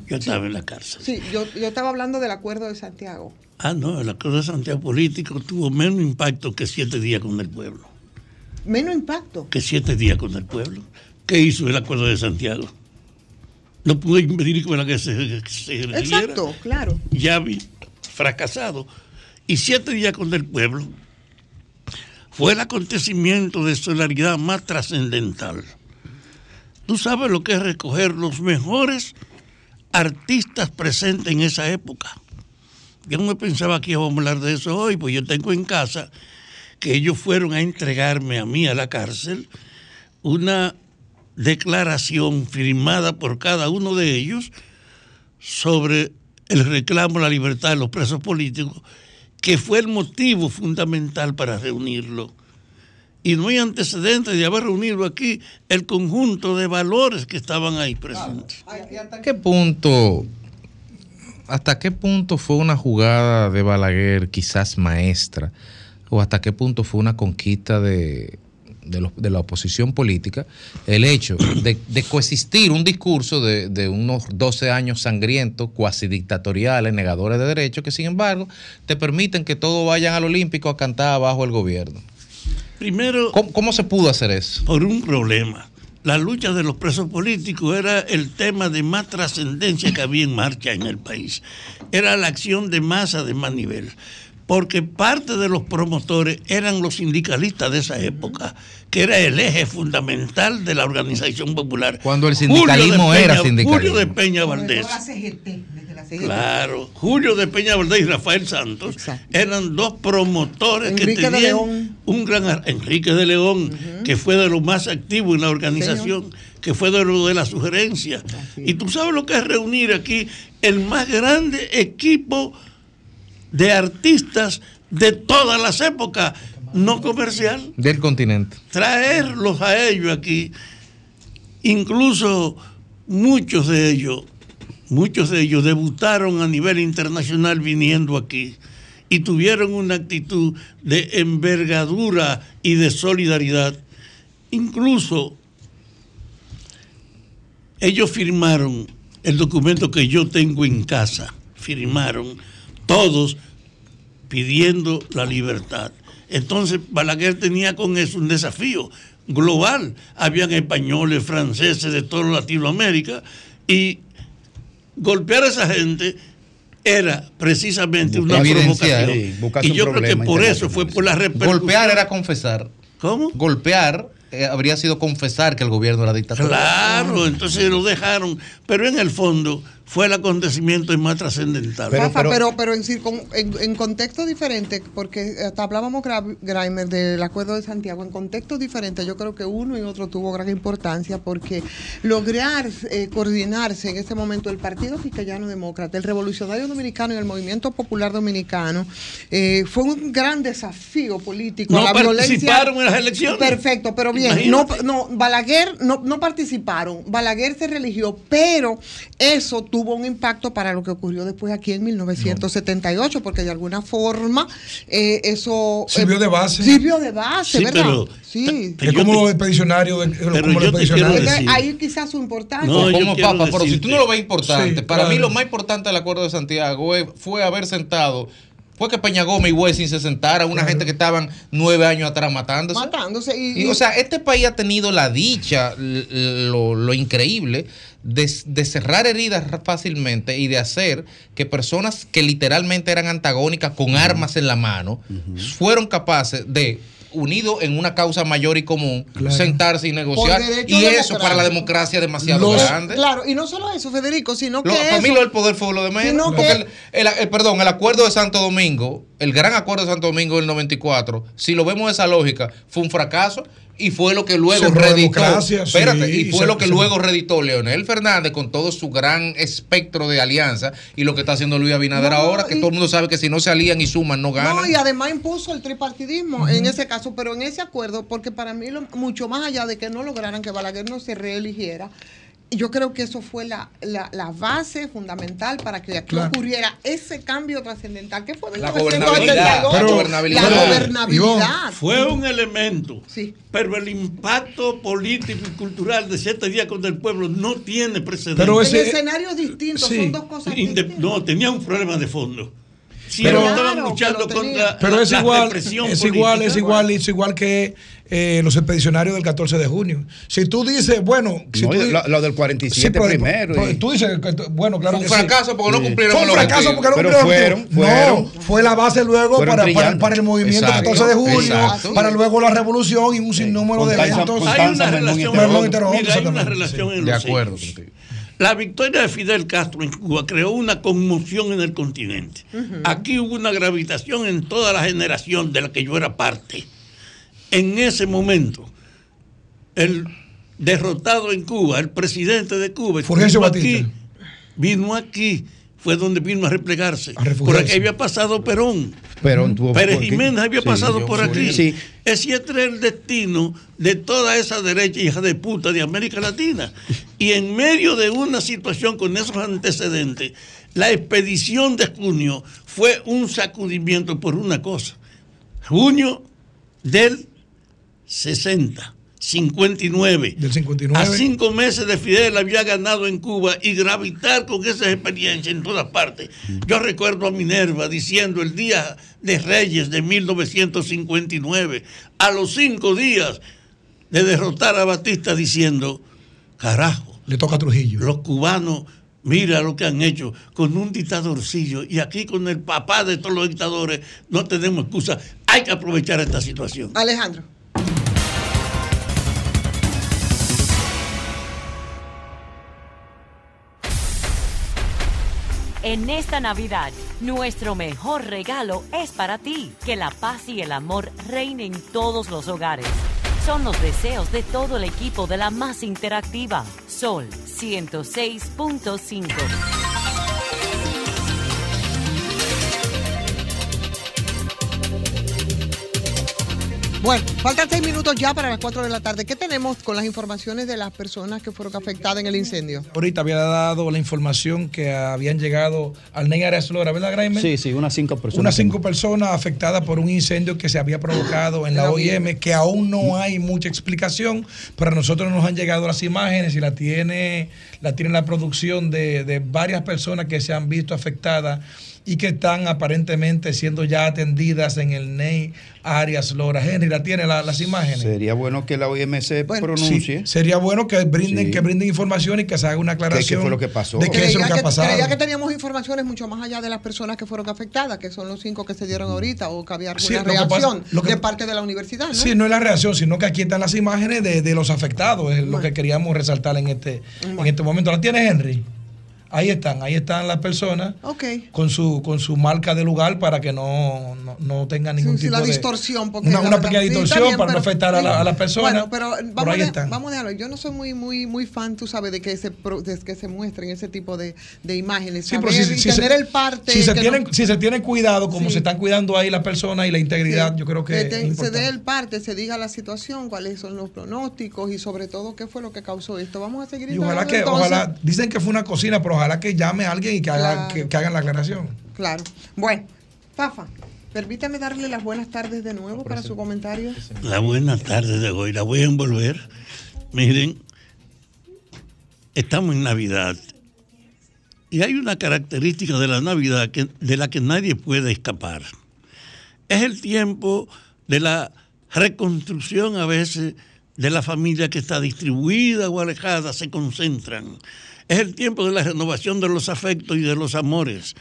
Yo estaba en la cárcel. sí, yo, yo estaba hablando del acuerdo de Santiago. Ah, no, el acuerdo de Santiago político tuvo menos impacto que siete días con el pueblo. Menos impacto. Que siete días con el pueblo. ¿Qué hizo el acuerdo de Santiago? No pudo impedir que Balaguer se, que se. Exacto, claro. ya vi fracasado. Y siete días con el pueblo fue el acontecimiento de solidaridad más trascendental. Tú sabes lo que es recoger los mejores artistas presentes en esa época. Yo no pensaba que íbamos a hablar de eso hoy, pues yo tengo en casa que ellos fueron a entregarme a mí a la cárcel una declaración firmada por cada uno de ellos sobre el reclamo a la libertad de los presos políticos, que fue el motivo fundamental para reunirlo. Y no hay antecedentes de haber reunido aquí el conjunto de valores que estaban ahí presentes. ¿Hasta qué punto, hasta qué punto fue una jugada de Balaguer quizás maestra? ¿O hasta qué punto fue una conquista de, de, los- de la oposición política? El hecho de, de coexistir un discurso de, de unos 12 años sangrientos, cuasi dictatoriales, negadores de derechos, que sin embargo te permiten que todos vayan al Olímpico a cantar abajo el gobierno. Primero, ¿Cómo, cómo se pudo hacer eso? Por un problema. La lucha de los presos políticos era el tema de más trascendencia que había en marcha en el país. Era la acción de masa de más nivel. Porque parte de los promotores eran los sindicalistas de esa época, que era el eje fundamental de la organización popular. Cuando el sindicalismo Peña- era sindicalismo. Julio de Peña Valdés. Claro, Julio de Peña Valdés y Rafael Santos eran dos promotores Enrique que de tenían León. un gran Enrique de León, que fue de los más activos en la organización, que fue de lo de la sugerencia. Y tú sabes lo que es reunir aquí el más grande equipo de artistas de todas las épocas, no comercial Del continente. traerlos a ellos aquí, incluso muchos de ellos, muchos de ellos debutaron a nivel internacional viniendo aquí y tuvieron una actitud de envergadura y de solidaridad. Incluso ellos firmaron el documento que yo tengo en casa, firmaron todos pidiendo la libertad. Entonces Balaguer tenía con eso un desafío global. Habían españoles, franceses de toda Latinoamérica y golpear a esa gente era precisamente una provocación. sí, y yo creo que por eso fue por la repercusión. Golpear era confesar. ¿Cómo? Golpear eh, habría sido confesar que el gobierno era dictatorial. Claro, entonces lo dejaron. Pero en el fondo fue el acontecimiento más trascendental. Rafa, pero, pero, en, circun- en, en contexto diferente, porque hasta hablábamos, Grimer, del Acuerdo de Santiago, en contextos diferentes, yo creo que uno y otro tuvo gran importancia porque lograr eh, coordinarse en ese momento el Partido Fiscallano Demócrata, el Revolucionario Dominicano y el Movimiento Popular Dominicano eh, fue un gran desafío político. No la participaron violencia. en las elecciones. Perfecto, pero bien, no, no, Balaguer no, no participaron, Balaguer se religió, pero eso tuvo un impacto para lo que ocurrió después aquí en 1978, porque de alguna forma eh, eso... Sirvió eh, de base. Sirvió de base, Sí, ¿verdad? pero- sí. Es como los expedicionarios. de- como te ahí quizás su importancia. No, como papa, pero si tú no lo ves importante, Sí, para claro. mí lo más importante del Acuerdo de Santiago fue haber sentado fue que Peña Gómez y Wessing se sentaran, una gente que estaban nueve años atrás matándose. Matándose. Y, Y, o sea, este país ha tenido la dicha, lo, lo increíble, de, de cerrar heridas fácilmente y de hacer que personas que literalmente eran antagónicas con armas en la mano fueron capaces de unidos en una causa mayor y común, Claro. sentarse y negociar. Y eso para la democracia es demasiado Los- grande. Claro, y no solo eso, Federico, sino Lo- que para mí eso- lo del poder fue lo de menos. Porque que- el, el- el- perdón, el acuerdo de Santo Domingo, el gran acuerdo de Santo Domingo del 94, si lo vemos de esa lógica, fue un fracaso y fue lo que luego reditó. sí, y fue lo que se- luego reditó Leonel Fernández con todo su gran espectro de alianza y lo que está haciendo Luis Abinader No, ahora, que y- todo el mundo sabe que si no se alían y suman, no ganan. No, y además impuso el tripartidismo en ese caso, pero en ese acuerdo, porque para mí, lo- mucho más allá de que no lograran que Balaguer no se reeligiera, yo creo que eso fue la, la, la base fundamental para que aquí Claro. ocurriera ese cambio trascendental. que fue? La 1982? gobernabilidad, la La gobernabilidad. gobernabilidad. Fue un elemento. Sí. Pero el impacto político y cultural de siete días contra el pueblo no tiene precedentes. Pero en ese- escenarios distintos, sí. son dos cosas distintas. no, tenía un problema de fondo. Si Pero- estaban Claro, luchando tenía. contra Pero la, es la igual, represión es política. igual, es igual, es igual que eh, los expedicionarios del 14 de junio. Si tú dices, bueno, si No, tú lo, lo del 47 Sí, pero- primero. pero y- tú dices que, bueno, claro Fue un que sí. fracaso porque no Sí. cumplieron Fue un fracaso porque no Pero cumplieron fueron, fueron. No, fue la base luego para, para, para el movimiento Exacto, 14 de junio, exacto. para luego la revolución y un sinnúmero Con de eventos. Hay una relación, mira, hay una relación en De los acuerdo hechos. contigo. La victoria de Fidel Castro en Cuba creó una conmoción en el continente. Aquí hubo una gravitación en toda la generación de la que yo era parte. En ese momento, el derrotado en Cuba, el presidente de Cuba, vino aquí, vino aquí, fue donde vino a replegarse. A refugiarse. por aquí había pasado Perón. Perón tuvo Pérez por aquí. Jiménez había Sí, pasado por aquí. Sí. Ese es el destino de toda esa derecha hija de puta de América Latina. Y en medio de una situación con esos antecedentes, la expedición de junio fue un sacudimiento por una cosa. Junio del 60, 59. Del 59. A cinco meses de Fidel había ganado en Cuba y gravitar con esas experiencias en todas partes. Yo recuerdo a Minerva diciendo el día de Reyes de 1959, a los cinco días de derrotar a Batista diciendo, carajo, Le toca a Trujillo. los cubanos, mira lo que han hecho con un dictadorcillo y aquí con el papá de todos los dictadores, no tenemos excusa, hay que aprovechar esta situación. Alejandro. En esta Navidad, nuestro mejor regalo es para ti. Que la paz y el amor reinen en todos los hogares. Son los deseos de todo el equipo de la más interactiva. Sol 106.5. Bueno, faltan seis minutos ya para las cuatro de la tarde. ¿Qué tenemos con las informaciones de las personas que fueron afectadas en el incendio? Ahorita había dado la información que habían llegado al Ney Arias Lora, ¿verdad, Graeme? Sí, sí, unas cinco personas. Unas cinco personas afectadas por un incendio que se había provocado en la OIM, que aún no hay mucha explicación, pero a nosotros nos han llegado las imágenes y la tiene la, tiene la producción de, de varias personas que se han visto afectadas y que están aparentemente siendo ya atendidas en el NEI Arias Lora. Henry, ¿la tiene la- las imágenes? Sería bueno que la se pronuncie. Sí, sería bueno que brinden, Sí. que brinden información y que se haga una aclaración. ¿Qué fue lo que pasó? De qué es lo que ha pasado. creía que teníamos informaciones mucho más allá de las personas que fueron afectadas, que son los cinco que se dieron ahorita, o que había alguna Sí, reacción pasa- lo que- de parte de la universidad, ¿no? Sí, no es la reacción, sino que aquí están las imágenes de, de los afectados, es lo que queríamos resaltar en este, en este momento. ¿La tienes, Henry? Ahí están, ahí están las personas con su con su marca de lugar para que no, no, no tengan ningún Sí, sí, tipo la de distorsión. Porque una, pequeña sí, distorsión bien, para no afectar a, la, a la persona. Bueno, pero pero vamos, ahí a, están. vamos a dejarlo. Yo no soy muy muy muy fan, tú sabes, de que se de que se muestren ese tipo de, de imágenes. Sí, pero si, si tener se, el parte. si se tienen, no- si se tiene cuidado, como se están cuidando ahí las personas y la integridad, yo creo que es se dé el parte, se diga la situación, cuáles son los pronósticos y sobre todo qué fue lo que causó esto. Vamos a seguir Y ojalá que, entonces. ojalá, dicen que fue una cocina, pero ojalá que llame a alguien y que, haga, Claro. que, que hagan la aclaración. Claro. Bueno, Fafa, permítame darle las buenas tardes de nuevo para su comentario. La buena tarde de hoy, la voy a envolver. Miren, estamos en Navidad Y hay una característica de la Navidad que, de la que nadie puede escapar. Es el tiempo de la reconstrucción a veces de la familia que está distribuida o alejada, se concentran. Es el tiempo de la renovación de los afectos y de los amores.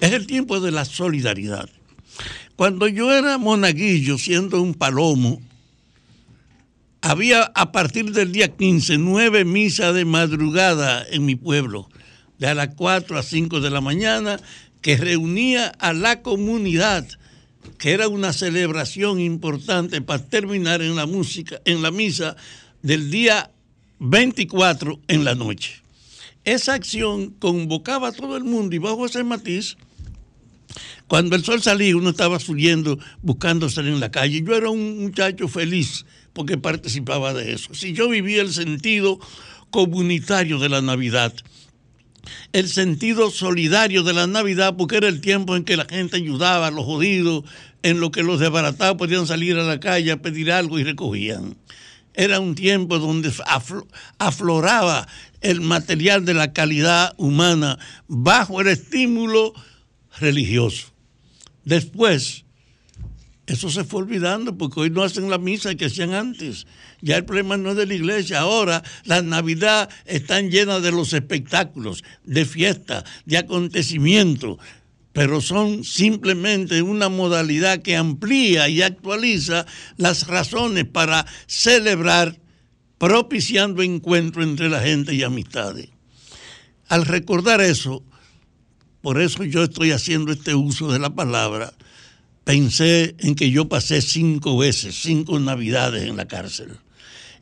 Es el tiempo de la solidaridad. Cuando yo era monaguillo, siendo un palomo, había a partir del día 15 nueve misas de madrugada en mi pueblo, de a las 4 a 5 de la mañana, que reunía a la comunidad, que era una celebración importante para terminar en la música, en la misa del día 24 en la noche. Esa acción convocaba a todo el mundo y bajo ese matiz, cuando el sol salía, uno estaba subiendo, buscando salir en la calle. Yo era un muchacho feliz porque participaba de eso. Si yo vivía el sentido comunitario de la Navidad, el sentido solidario de la Navidad, porque era el tiempo en que la gente ayudaba a los jodidos, en lo que los desbaratados podían salir a la calle a pedir algo y recogían. Era un tiempo donde aflo- afloraba el material de la calidad humana bajo el estímulo religioso. Después, eso se fue olvidando porque hoy no hacen la misa que hacían antes. Ya el problema no es de la iglesia. Ahora la Navidad están llenas de los espectáculos, de fiestas, de acontecimientos, pero son simplemente una modalidad que amplía y actualiza las razones para celebrar, propiciando encuentro entre la gente y amistades. Al recordar eso, por eso yo estoy haciendo este uso de la palabra, pensé en que yo pasé cinco veces, cinco navidades en la cárcel.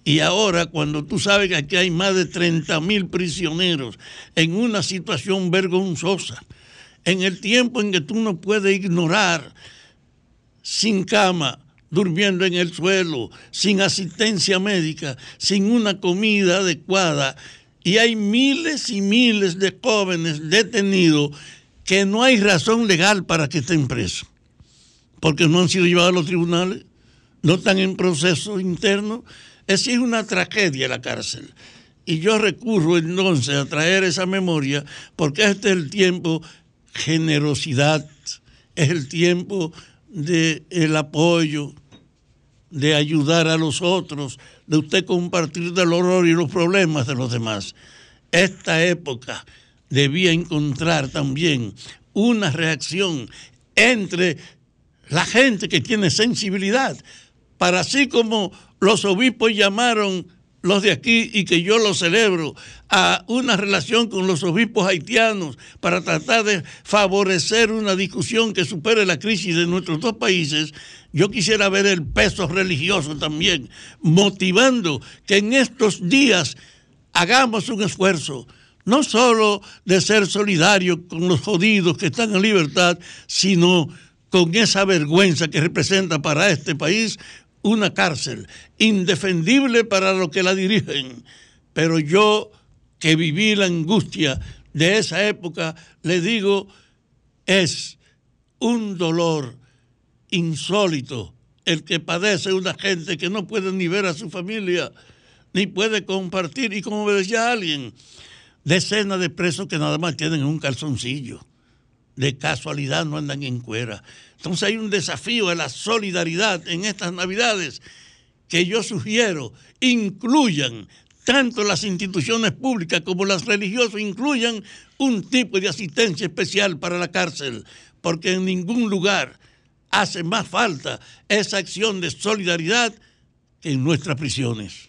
Y ahora, cuando tú sabes que aquí hay más de 30 mil prisioneros en una situación vergonzosa, en el tiempo en que tú no puedes ignorar, sin cama, durmiendo en el suelo, sin asistencia médica, sin una comida adecuada, y hay miles y miles de jóvenes detenidos que no hay razón legal para que estén presos, porque no han sido llevados a los tribunales, no están en proceso interno. Es una tragedia la cárcel. Y yo recurro entonces a traer esa memoria porque este es el tiempo generosidad, es el tiempo de el apoyo, de ayudar a los otros, de usted compartir del horror y los problemas de los demás. Esta época debía encontrar también una reacción entre la gente que tiene sensibilidad, para así como los obispos llamaron los de aquí y que yo lo celebro a una relación con los obispos haitianos para tratar de favorecer una discusión que supere la crisis de nuestros dos países, yo quisiera ver el peso religioso también, motivando que en estos días hagamos un esfuerzo, no solo de ser solidarios con los jodidos que están en libertad, sino con esa vergüenza que representa para este país una cárcel indefendible para los que la dirigen. Pero yo que viví la angustia de esa época, le digo, es un dolor insólito el que padece una gente que no puede ni ver a su familia, ni puede compartir. Y como decía alguien, decenas de presos que nada más tienen un calzoncillo. De casualidad no andan en cuera. Entonces hay un desafío a la solidaridad en estas navidades que yo sugiero incluyan tanto las instituciones públicas como las religiosas, incluyan un tipo de asistencia especial para la cárcel, porque en ningún lugar hace más falta esa acción de solidaridad que en nuestras prisiones.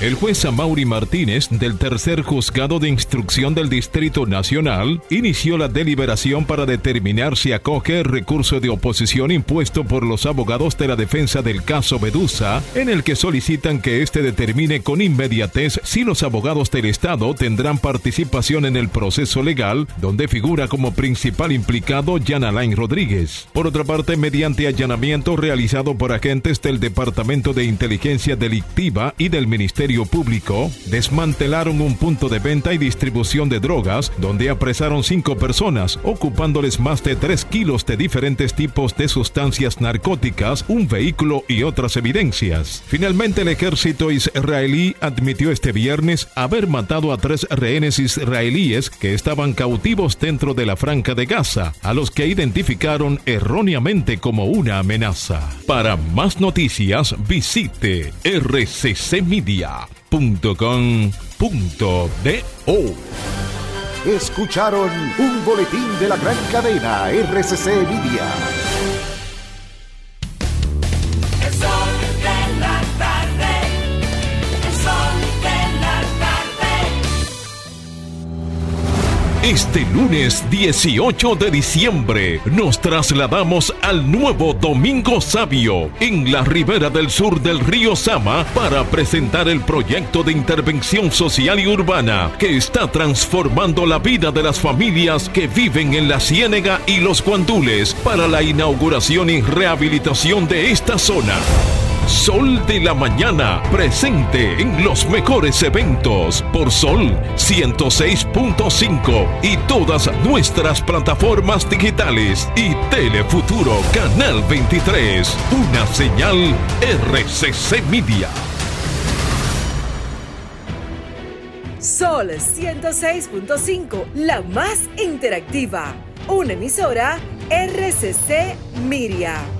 El juez Amaury Martínez del tercer juzgado de instrucción del Distrito Nacional inició la deliberación para determinar si acoge el recurso de oposición impuesto por los abogados de la defensa del caso Medusa, en el que solicitan que éste determine con inmediatez si los abogados del Estado tendrán participación en el proceso legal, donde figura como principal implicado Jan Alain Rodríguez. Por otra parte, mediante allanamiento realizado por agentes del Departamento de Inteligencia Delictiva y del Ministerio Público desmantelaron un punto de venta y distribución de drogas donde apresaron cinco personas, ocupándoles más de 3 kilos de diferentes tipos de sustancias narcóticas, un vehículo y otras evidencias. Finalmente, el ejército israelí admitió este viernes haber matado a tres rehenes israelíes que estaban cautivos dentro de la franja de Gaza, a los que identificaron erróneamente como una amenaza. Para más noticias, visite rccmedia.com.do. Escucharon un boletín de la gran cadena RCC Media. Este lunes 18 de diciembre nos trasladamos al nuevo Domingo Sabio en la ribera del sur del río Sama para presentar el proyecto de intervención social y urbana que está transformando la vida de las familias que viven en la Ciénega y los Guandules para la inauguración y rehabilitación de esta zona. Sol de la Mañana, presente en los mejores eventos por Sol 106.5 y todas nuestras plataformas digitales y Telefuturo Canal 23, una señal RCC Media. Sol 106.5, la más interactiva. Una emisora RCC Miria.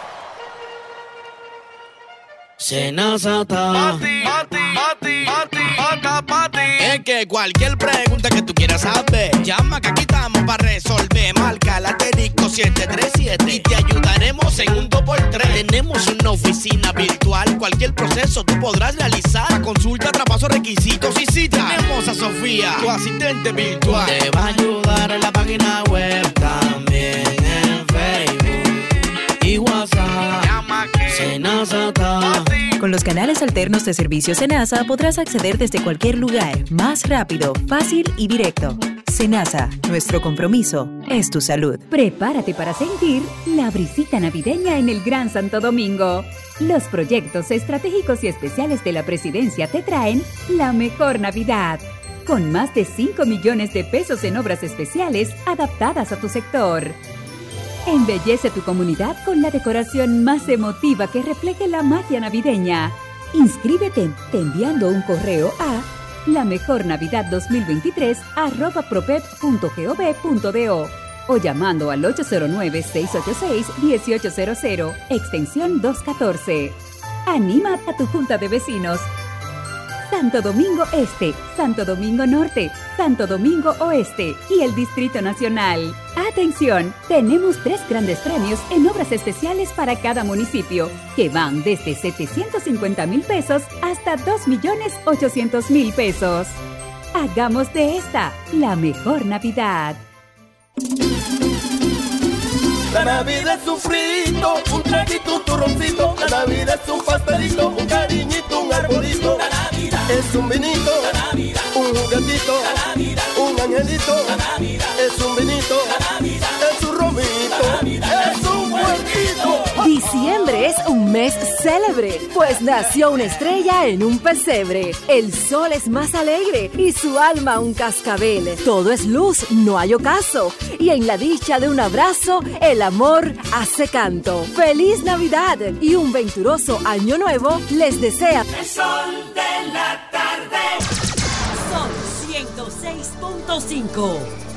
Senazata. Es que cualquier pregunta que tú quieras saber, llama que aquí estamos para resolver. Marca la asterisco 737 y te ayudaremos en un 2x3. Tenemos una oficina virtual, cualquier proceso tú podrás realizar. Consulta, traspaso, requisitos y cita. Tenemos a Sofía, tu asistente virtual. Te va a ayudar en la página web también Los canales alternos de servicio Senasa podrás acceder desde cualquier lugar, más rápido, fácil y directo. Senasa, nuestro compromiso es tu salud. Prepárate para sentir la brisita navideña en el Gran Santo Domingo. Los proyectos estratégicos y especiales de la presidencia te traen la mejor Navidad. Con más de 5 millones de pesos en obras especiales adaptadas a tu sector. Embellece tu comunidad con la decoración más emotiva que refleje la magia navideña. Inscríbete te enviando un correo a la mejor navidad 2023 arroba propep.gov.do o llamando al 809-686-1800, extensión 214. Anima a tu junta de vecinos. Santo Domingo Este, Santo Domingo Norte, Santo Domingo Oeste y el Distrito Nacional. Atención, tenemos tres grandes premios en obras especiales para cada municipio, que van desde 750 mil pesos hasta 2 millones 800 mil pesos. Hagamos de esta la mejor Navidad. La Navidad es un frito, un traguito. La Navidad es un pastelito, un cariñito, un arbolito. La Navidad es un vinito, un juguetito, un angelito. Es un vinito, es un romito, es un puerquito. Diciembre es un mes célebre, pues nació una estrella en un pesebre. El sol es más alegre y su alma un cascabel. Todo es luz, no hay ocaso. Y en la dicha de un abrazo, el amor hace canto. ¡Feliz Navidad y un venturoso año nuevo les desea! El sol de la tarde. Son 106.5.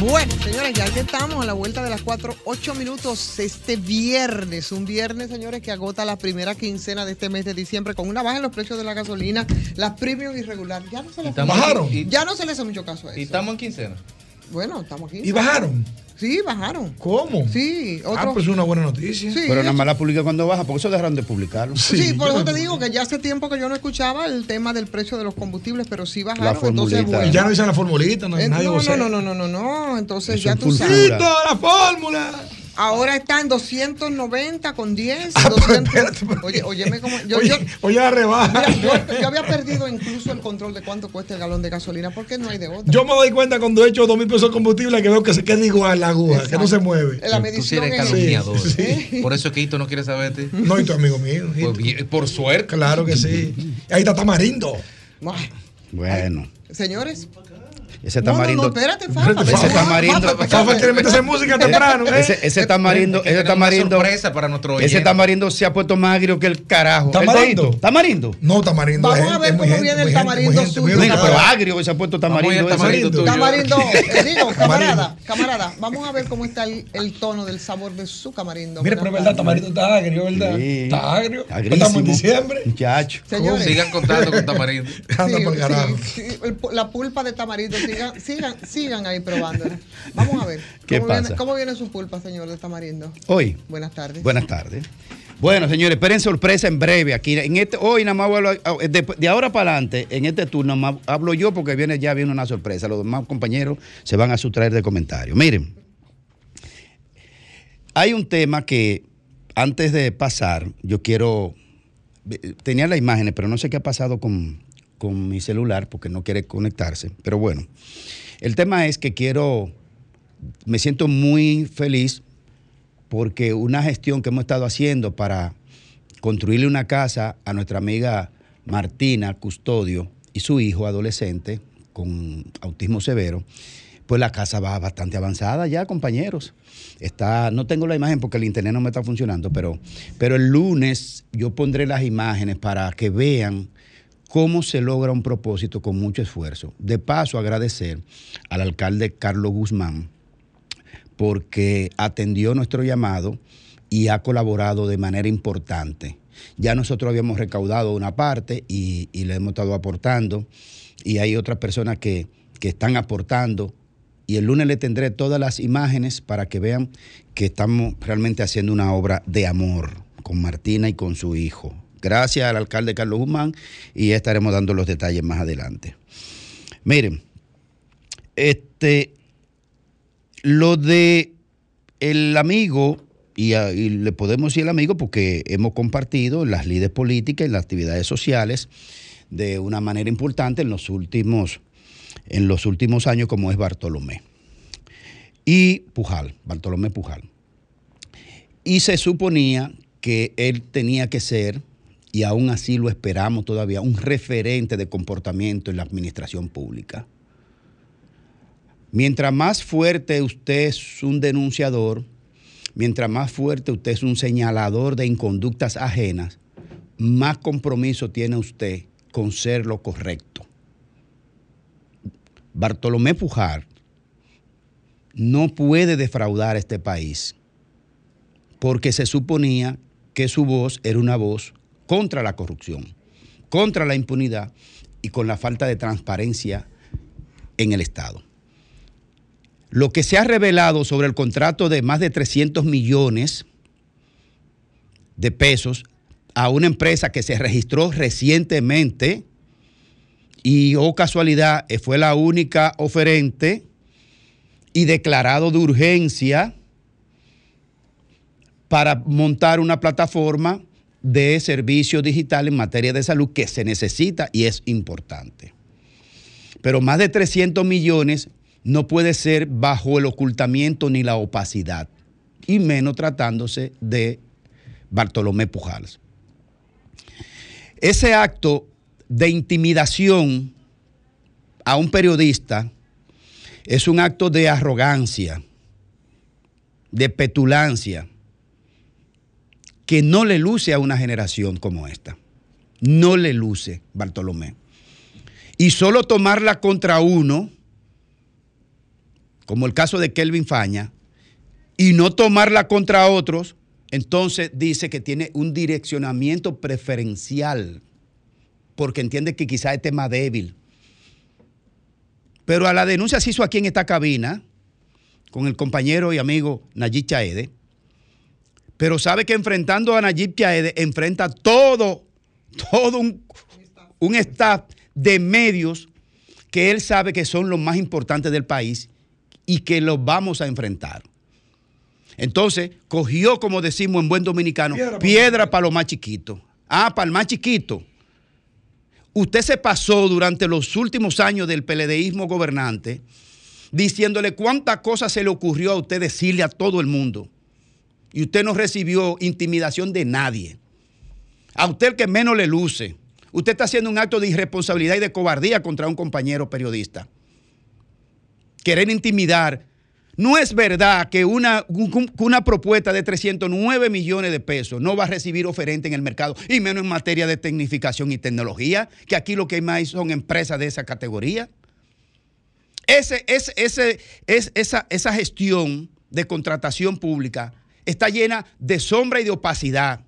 Bueno, señores, ya estamos a la vuelta de las 4, 8 minutos este viernes. Un viernes, señores, que agota la primera quincena de este mes de diciembre con una baja en los precios de la gasolina, las premium irregular. Ya no se les ¿Bajaron? Ya no se les hace mucho caso a eso. Y estamos en quincena. Bueno, estamos aquí. ¿Y bajaron? Sí, bajaron. ¿Cómo? Sí, Ah, otro. pues es una buena noticia. Sí. Pero nada más la publica cuando baja, porque eso dejaron de publicarlo. Sí, por eso te digo que ya hace tiempo que yo no escuchaba el tema del precio de los combustibles, pero sí bajaron. entonces, Y bueno. ya no dicen la formulita, no, Eh, nadie no, no, no, no, no, no, no. Entonces Eso ya tú sabes. pulsura. ¡Quita la fórmula! Ahora está en 290 con 10. Ah, 200. Oye, óyeme como. Yo, Oye, yo, oye, la rebaja. mira, yo, yo había perdido incluso el control de cuánto cuesta el galón de gasolina, porque no hay de otra. Yo me doy cuenta cuando he hecho dos mil pesos de combustible que veo que se queda igual la aguja, que no se mueve. La Tú medición sí eres es- calumniador. Sí, Por eso es que Hito no quiere saber de ti. No, y tu amigo mío. Pues por suerte. Claro que sí. Ahí está Tamarindo. Bueno, Señores. Ese No, no, tamarindo. no, espérate, Fafa. Ese tamarindo. Fafa quiere meterse en música temprano, ¿eh? Ese, ese tamarindo, ese tamarindo. sorpresa para nuestro Ese oyente. tamarindo se ha puesto más agrio que el carajo. ¿Tamarindo? ¿Tamarindo? No, Tamarindo. Vamos a ver cómo viene el gente, tamarindo gente, suyo. Mira, pero agrio que se ha puesto tamarindo. Ese. tamarindo. Tamarindo, eh, digo, camarada, camarada, vamos a ver cómo está el, el tono del sabor de su tamarindo. Mire, pero es verdad, Tamarindo está agrio, ¿verdad? Sí. Está agrio. Agrísimo. Estamos en diciembre. Muchacho. Señores. Sigan contando con Tamarindo. Anda por el carajo. la pulpa de tamarindo, sigan, sigan, sigan ahí probándola. Vamos a ver. ¿Qué ¿Cómo pasa? Viene, ¿Cómo viene su pulpa, señor de tamarindo? Hoy. Buenas tardes. Buenas tardes. Bueno, señores, esperen sorpresa en breve. Aquí en este, hoy nada más voy a hablar- de, de ahora para adelante, en este turno, más hablo yo porque viene ya viene una sorpresa. Los demás compañeros se van a sustraer de comentarios. Miren, hay un tema que antes de pasar, yo quiero. Tenía las imágenes, pero no sé qué ha pasado con, con mi celular porque no quiere conectarse. Pero bueno, el tema es que quiero. Me siento muy feliz porque una gestión que hemos estado haciendo para construirle una casa a nuestra amiga Martina Custodio y su hijo adolescente con autismo severo, pues la casa va bastante avanzada ya, compañeros. Está, no tengo la imagen porque el internet no me está funcionando, pero, pero el lunes yo pondré las imágenes para que vean cómo se logra un propósito con mucho esfuerzo. De paso, agradecer al alcalde Carlos Guzmán, porque atendió nuestro llamado y ha colaborado de manera importante. Ya nosotros habíamos recaudado una parte y, le hemos estado aportando y hay otras personas que, que están aportando y el lunes le tendré todas las imágenes para que vean que estamos realmente haciendo una obra de amor con Martina y con su hijo. Gracias al alcalde Carlos Guzmán y estaremos dando los detalles más adelante. Miren, este, lo de el amigo, y, le podemos decir el amigo porque hemos compartido las líderes políticas y las actividades sociales de una manera importante en los últimos, en los últimos años, como es Bartolomé. Y Pujal, Bartolomé Pujal. Y se suponía que él tenía que ser, y aún así lo esperamos todavía, un referente de comportamiento en la administración pública. Mientras más fuerte usted es un denunciador, mientras más fuerte usted es un señalador de inconductas ajenas, más compromiso tiene usted con ser lo correcto. Bartolomé Pujar no puede defraudar a este país porque se suponía que su voz era una voz contra la corrupción, contra la impunidad y con la falta de transparencia en el Estado. Lo que se ha revelado sobre el contrato de más de 300 millones de pesos a una empresa que se registró recientemente y, oh casualidad, fue la única oferente y declarado de urgencia para montar una plataforma de servicio digital en materia de salud que se necesita y es importante. Pero más de 300 millones no puede ser bajo el ocultamiento ni la opacidad, y menos tratándose de Bartolomé Pujals. Ese acto de intimidación a un periodista es un acto de arrogancia, de petulancia, que no le luce a una generación como esta. No le luce, Bartolomé. Y solo tomarla contra uno, como el caso de Kelvin Faña, y no tomarla contra otros, entonces dice que tiene un direccionamiento preferencial, porque entiende que quizá es tema débil. Pero a la denuncia se hizo aquí en esta cabina, con el compañero y amigo Nayib Chaede, pero sabe que enfrentando a Nayib Chaede enfrenta todo, todo un, un staff de medios que él sabe que son los más importantes del país y que los vamos a enfrentar. Entonces, cogió, como decimos en buen dominicano, piedra, para lo más chiquito. Ah, para el más chiquito. Usted se pasó durante los últimos años del peledeísmo gobernante diciéndole cuántas cosas se le ocurrió a usted decirle a todo el mundo. Y usted no recibió intimidación de nadie. A usted el que menos le luce. Usted está haciendo un acto de irresponsabilidad y de cobardía contra un compañero periodista. Querer intimidar. No es verdad que una, propuesta de 309 millones de pesos no va a recibir oferente en el mercado, y menos en materia de tecnificación y tecnología, que aquí lo que hay más son empresas de esa categoría. Esa, esa gestión de contratación pública está llena de sombra y de opacidad.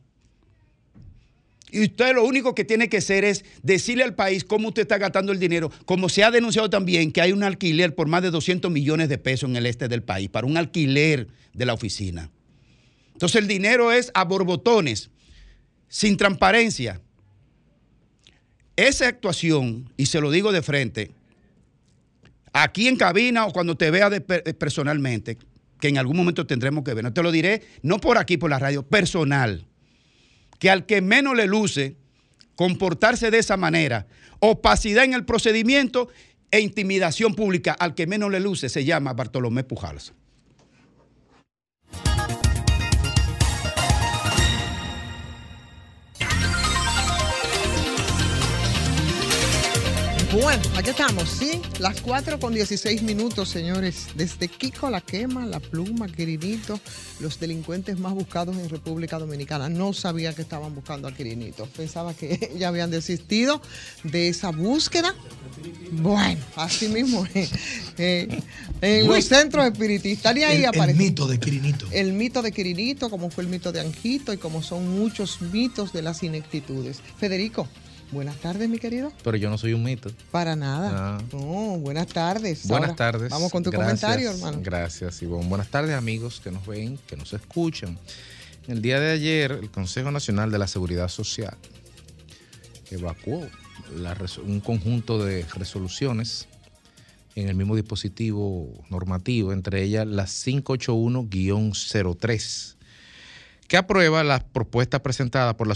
Y usted lo único que tiene que hacer es decirle al país cómo usted está gastando el dinero, como se ha denunciado también que hay un alquiler por más de 200 millones de pesos en el este del país, para un alquiler de la oficina. Entonces el dinero es a borbotones, sin transparencia. Esa actuación, y se lo digo de frente, aquí en cabina o cuando te vea personalmente, que en algún momento tendremos que ver, no te lo diré, no por aquí, por la radio, personal que al que menos le luce comportarse de esa manera, opacidad en el procedimiento e intimidación pública, al que menos le luce se llama Bartolomé Pujals. Bueno, aquí estamos, ¿sí? Las 4 con 16 minutos, señores. Desde Kiko la quema, la pluma, Quirinito, los delincuentes más buscados en República Dominicana. No sabía que estaban buscando a Quirinito. Pensaba que ya habían desistido de esa búsqueda. Bueno, así mismo. eh, eh, en los centros espiritistas. Y ahí El, el aparece. mito de Quirinito. El mito de Quirinito, como fue el mito de Anjito y como son muchos mitos de las ineptitudes. Federico, buenas tardes, mi querido. Pero yo no soy un mito. Para nada. Ah. No, buenas tardes. Buenas Ahora, tardes. Vamos con tu Gracias, comentario, hermano. Gracias, Ivonne. Buenas tardes, amigos que nos ven, que nos escuchan. El día de ayer, el Consejo Nacional de la Seguridad Social evacuó la un conjunto de resoluciones en el mismo dispositivo normativo, entre ellas la 581-03, que aprueba las propuestas presentadas por la,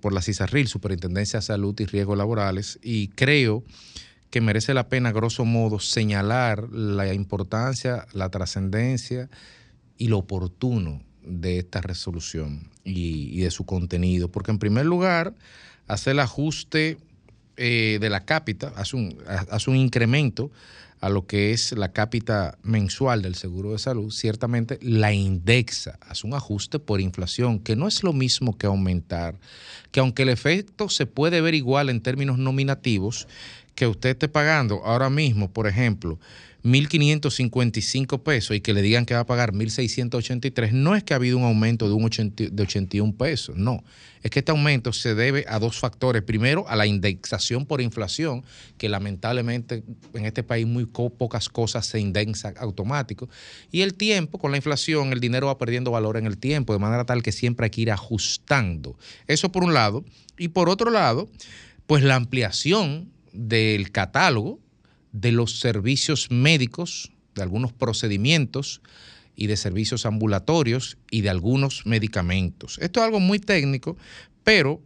por la CISARRIL, Superintendencia de Salud y Riesgos Laborales, y creo que merece la pena, grosso modo, señalar la importancia, la trascendencia y lo oportuno de esta resolución y, de su contenido. Porque en primer lugar, hace el ajuste eh, de la cápita, hace un, ha- hace un incremento a lo que es la cápita mensual del seguro de salud, ciertamente la indexa, hace un ajuste por inflación, que no es lo mismo que aumentar, que aunque el efecto se puede ver igual en términos nominativos, que usted esté pagando ahora mismo, por ejemplo, 1.555 pesos y que le digan que va a pagar 1.683, no es que ha habido un aumento de, un 80 de 81 pesos, no. Es que este aumento se debe a dos factores. Primero, a la indexación por inflación, que lamentablemente en este país muy pocas cosas se indexan automático. Y el tiempo, con la inflación, el dinero va perdiendo valor en el tiempo, de manera tal que siempre hay que ir ajustando. Eso por un lado. Y por otro lado, pues la ampliación del catálogo de los servicios médicos, de algunos procedimientos y de servicios ambulatorios y de algunos medicamentos. Esto es algo muy técnico, pero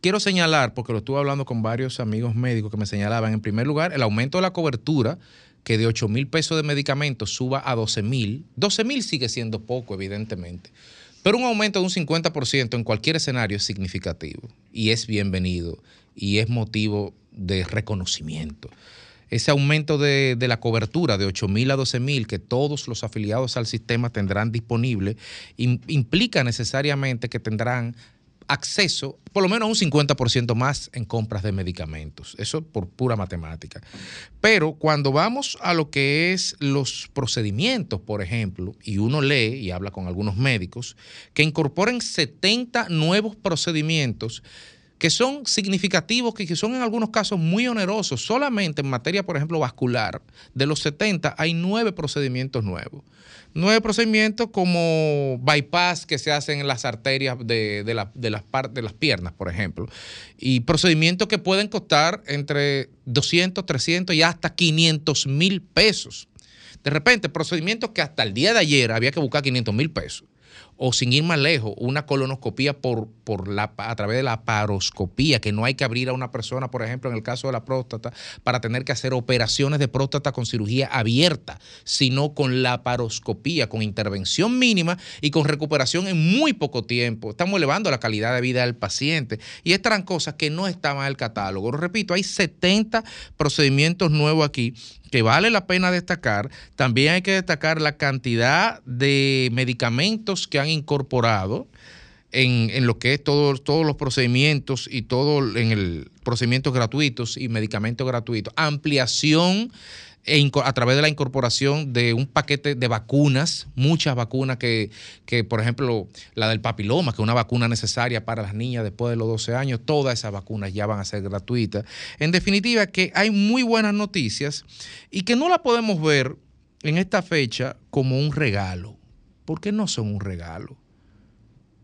quiero señalar, porque lo estuve hablando con varios amigos médicos que me señalaban, en primer lugar, el aumento de la cobertura, que de 8 mil pesos de medicamentos suba a 12 mil. 12 mil sigue siendo poco, evidentemente. Pero un aumento de un 50% en cualquier escenario es significativo y es bienvenido y es motivo de reconocimiento. Ese aumento de, de la cobertura de 8 mil a 12 mil que todos los afiliados al sistema tendrán disponible im- implica necesariamente que tendrán acceso por lo menos a un 50% más en compras de medicamentos. Eso por pura matemática. Pero cuando vamos a lo que es los procedimientos, por ejemplo, y uno lee y habla con algunos médicos, que incorporen 70 nuevos procedimientos que son significativos, que son en algunos casos muy onerosos. Solamente en materia, por ejemplo, vascular, de los 70 hay nueve procedimientos nuevos. Nueve procedimientos como bypass que se hacen en las arterias de, de la- de las, de las piernas, por ejemplo. Y procedimientos que pueden costar entre 200, 300 y hasta 500 mil pesos. De repente, procedimientos que hasta el día de ayer había que buscar 500 mil pesos. O sin ir más lejos, una colonoscopía por, por la, a través de la paroscopía, que no hay que abrir a una persona, por ejemplo, en el caso de la próstata, para tener que hacer operaciones de próstata con cirugía abierta, sino con la paroscopía, con intervención mínima y con recuperación en muy poco tiempo. Estamos elevando la calidad de vida del paciente. Y estas eran cosas que no estaban en el catálogo. Repito, hay 70 procedimientos nuevos aquí que vale la pena destacar. También hay que destacar la cantidad de medicamentos que han incorporado en, en lo que es todo- todos los procedimientos y todo en el procedimientos gratuitos y medicamentos gratuitos. Ampliación a través de la incorporación de un paquete de vacunas, muchas vacunas que, que, por ejemplo, la del papiloma, que es una vacuna necesaria para las niñas después de los 12 años, todas esas vacunas ya van a ser gratuitas. En definitiva, que hay muy buenas noticias y que no la podemos ver en esta fecha como un regalo, porque no son un regalo,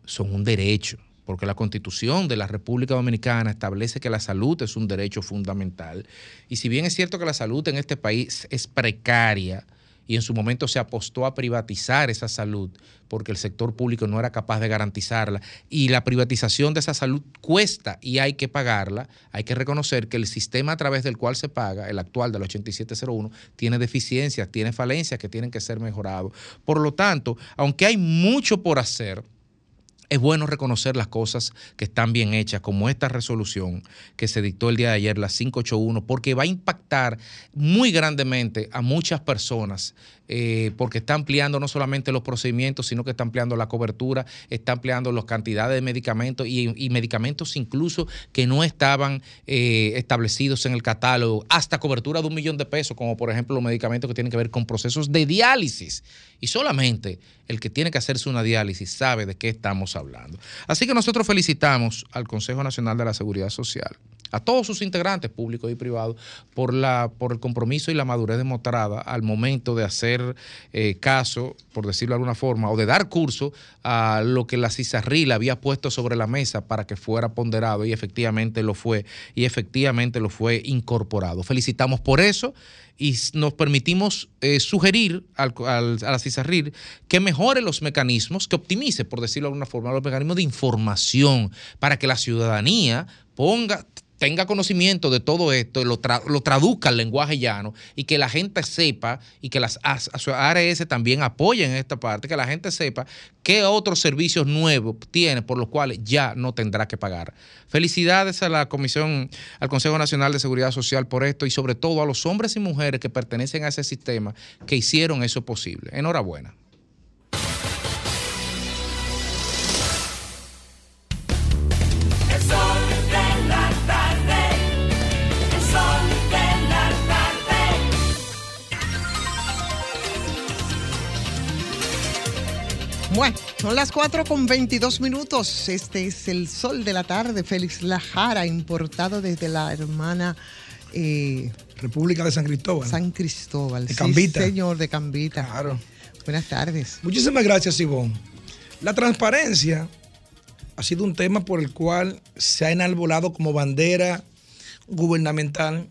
son un derecho, porque la constitución de la República Dominicana establece que la salud es un derecho fundamental. Y si bien es cierto que la salud en este país es precaria, y en su momento se apostó a privatizar esa salud porque el sector público no era capaz de garantizarla y la privatización de esa salud cuesta y hay que pagarla, hay que reconocer que el sistema a través del cual se paga, el actual del 8701, tiene deficiencias, tiene falencias que tienen que ser mejorados. Por lo tanto, aunque hay mucho por hacer, es bueno reconocer las cosas que están bien hechas, como esta resolución que se dictó el día de ayer, la 581, porque va a impactar muy grandemente a muchas personas, eh, porque está ampliando no solamente los procedimientos, sino que está ampliando la cobertura, está ampliando las cantidades de medicamentos y, medicamentos incluso que no estaban eh, establecidos en el catálogo, hasta cobertura de un millón de pesos, como por ejemplo los medicamentos que tienen que ver con procesos de diálisis. Y solamente el que tiene que hacerse una diálisis sabe de qué estamos hablando. Así que nosotros felicitamos al Consejo Nacional de la Seguridad Social, a todos sus integrantes, públicos y privados, por, la, por el compromiso y la madurez demostrada al momento de hacer eh, caso, por decirlo de alguna forma, o de dar curso a lo que la CISARRIL había puesto sobre la mesa para que fuera ponderado y efectivamente lo fue, y efectivamente lo fue incorporado. Felicitamos por eso y nos permitimos eh, sugerir al, al, a la CISARRIL que mejore los mecanismos, que optimice, por decirlo de alguna forma, los mecanismos de información para que la ciudadanía ponga tenga conocimiento de todo esto, lo, tra lo, traduzca al lenguaje llano y que la gente sepa y que las ARS también apoyen esta parte, que la gente sepa qué otros servicios nuevos tiene por los cuales ya no tendrá que pagar. Felicidades a la Comisión, al Consejo Nacional de Seguridad Social por esto y sobre todo a los hombres y mujeres que pertenecen a ese sistema que hicieron eso posible. Enhorabuena. Bueno, son las 4 con 22 minutos. Este es el sol de la tarde. Félix Lajara, importado desde la hermana eh, República de San Cristóbal. San Cristóbal. De Cambita. Señor, de Cambita. Claro. Buenas tardes. Muchísimas gracias, Ivonne. La transparencia ha sido un tema por el cual se ha enarbolado como bandera gubernamental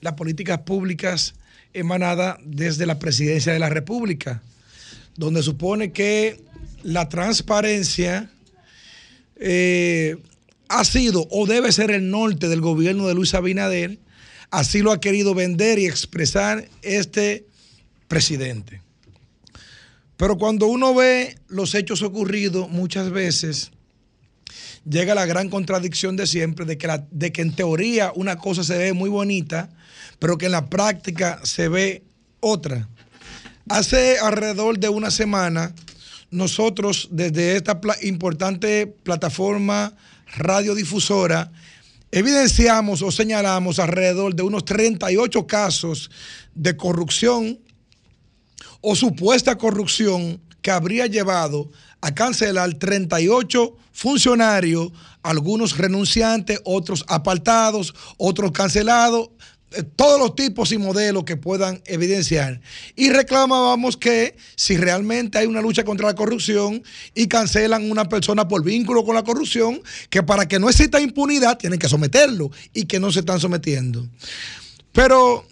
las políticas públicas emanadas desde la presidencia de la República donde supone que la transparencia eh, ha sido o debe ser el norte del gobierno de Luis Abinader, así lo ha querido vender y expresar este presidente. Pero cuando uno ve los hechos ocurridos, muchas veces llega la gran contradicción de siempre, de que, de que en teoría una cosa se ve muy bonita, pero que en la práctica se ve otra. Hace alrededor de una semana, nosotros desde esta importante plataforma radiodifusora evidenciamos o señalamos alrededor de unos 38 casos de corrupción o supuesta corrupción que habría llevado a cancelar 38 funcionarios, algunos renunciantes, otros apartados, otros cancelados, todos los tipos y modelos que puedan evidenciar. Y reclamábamos que si realmente hay una lucha contra la corrupción y cancelan una persona por vínculo con la corrupción, que para que no exista impunidad tienen que someterlo y que no se están sometiendo. Pero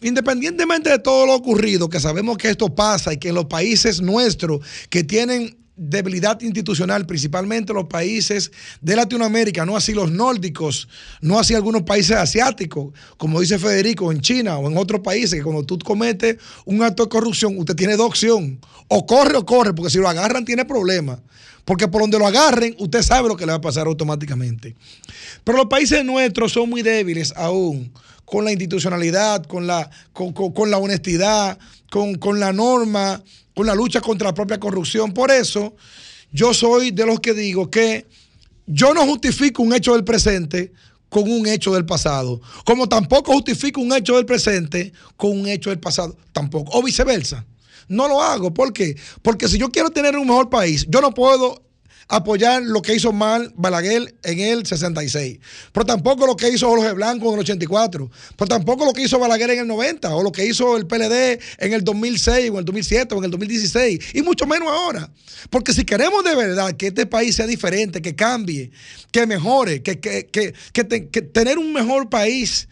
independientemente de todo lo ocurrido, que sabemos que esto pasa y que en los países nuestros que tienen debilidad institucional, principalmente los países de Latinoamérica, no así los nórdicos, no así algunos países asiáticos, como dice Federico, en China o en otros países, que cuando tú cometes un acto de corrupción, usted tiene dos opciones, o corre o corre, porque si lo agarran tiene problemas, porque por donde lo agarren, usted sabe lo que le va a pasar automáticamente. Pero los países nuestros son muy débiles aún con la institucionalidad, con la, con, con, la honestidad, con, con la norma, con la lucha contra la propia corrupción. Por eso, yo soy de los que digo que yo no justifico un hecho del presente con un hecho del pasado, como tampoco justifico un hecho del presente con un hecho del pasado, tampoco, o viceversa. No lo hago, ¿por qué? Porque si yo quiero tener un mejor país, yo no puedo apoyar lo que hizo mal Balaguer en el 66, pero tampoco lo que hizo Jorge Blanco en el 84, pero tampoco lo que hizo Balaguer en el 90 o lo que hizo el PLD en el 2006 o en el 2007 o en el 2016 y mucho menos ahora. Porque si queremos de verdad que este país sea diferente, que cambie, que mejore, que, que, que, que te, tener un mejor país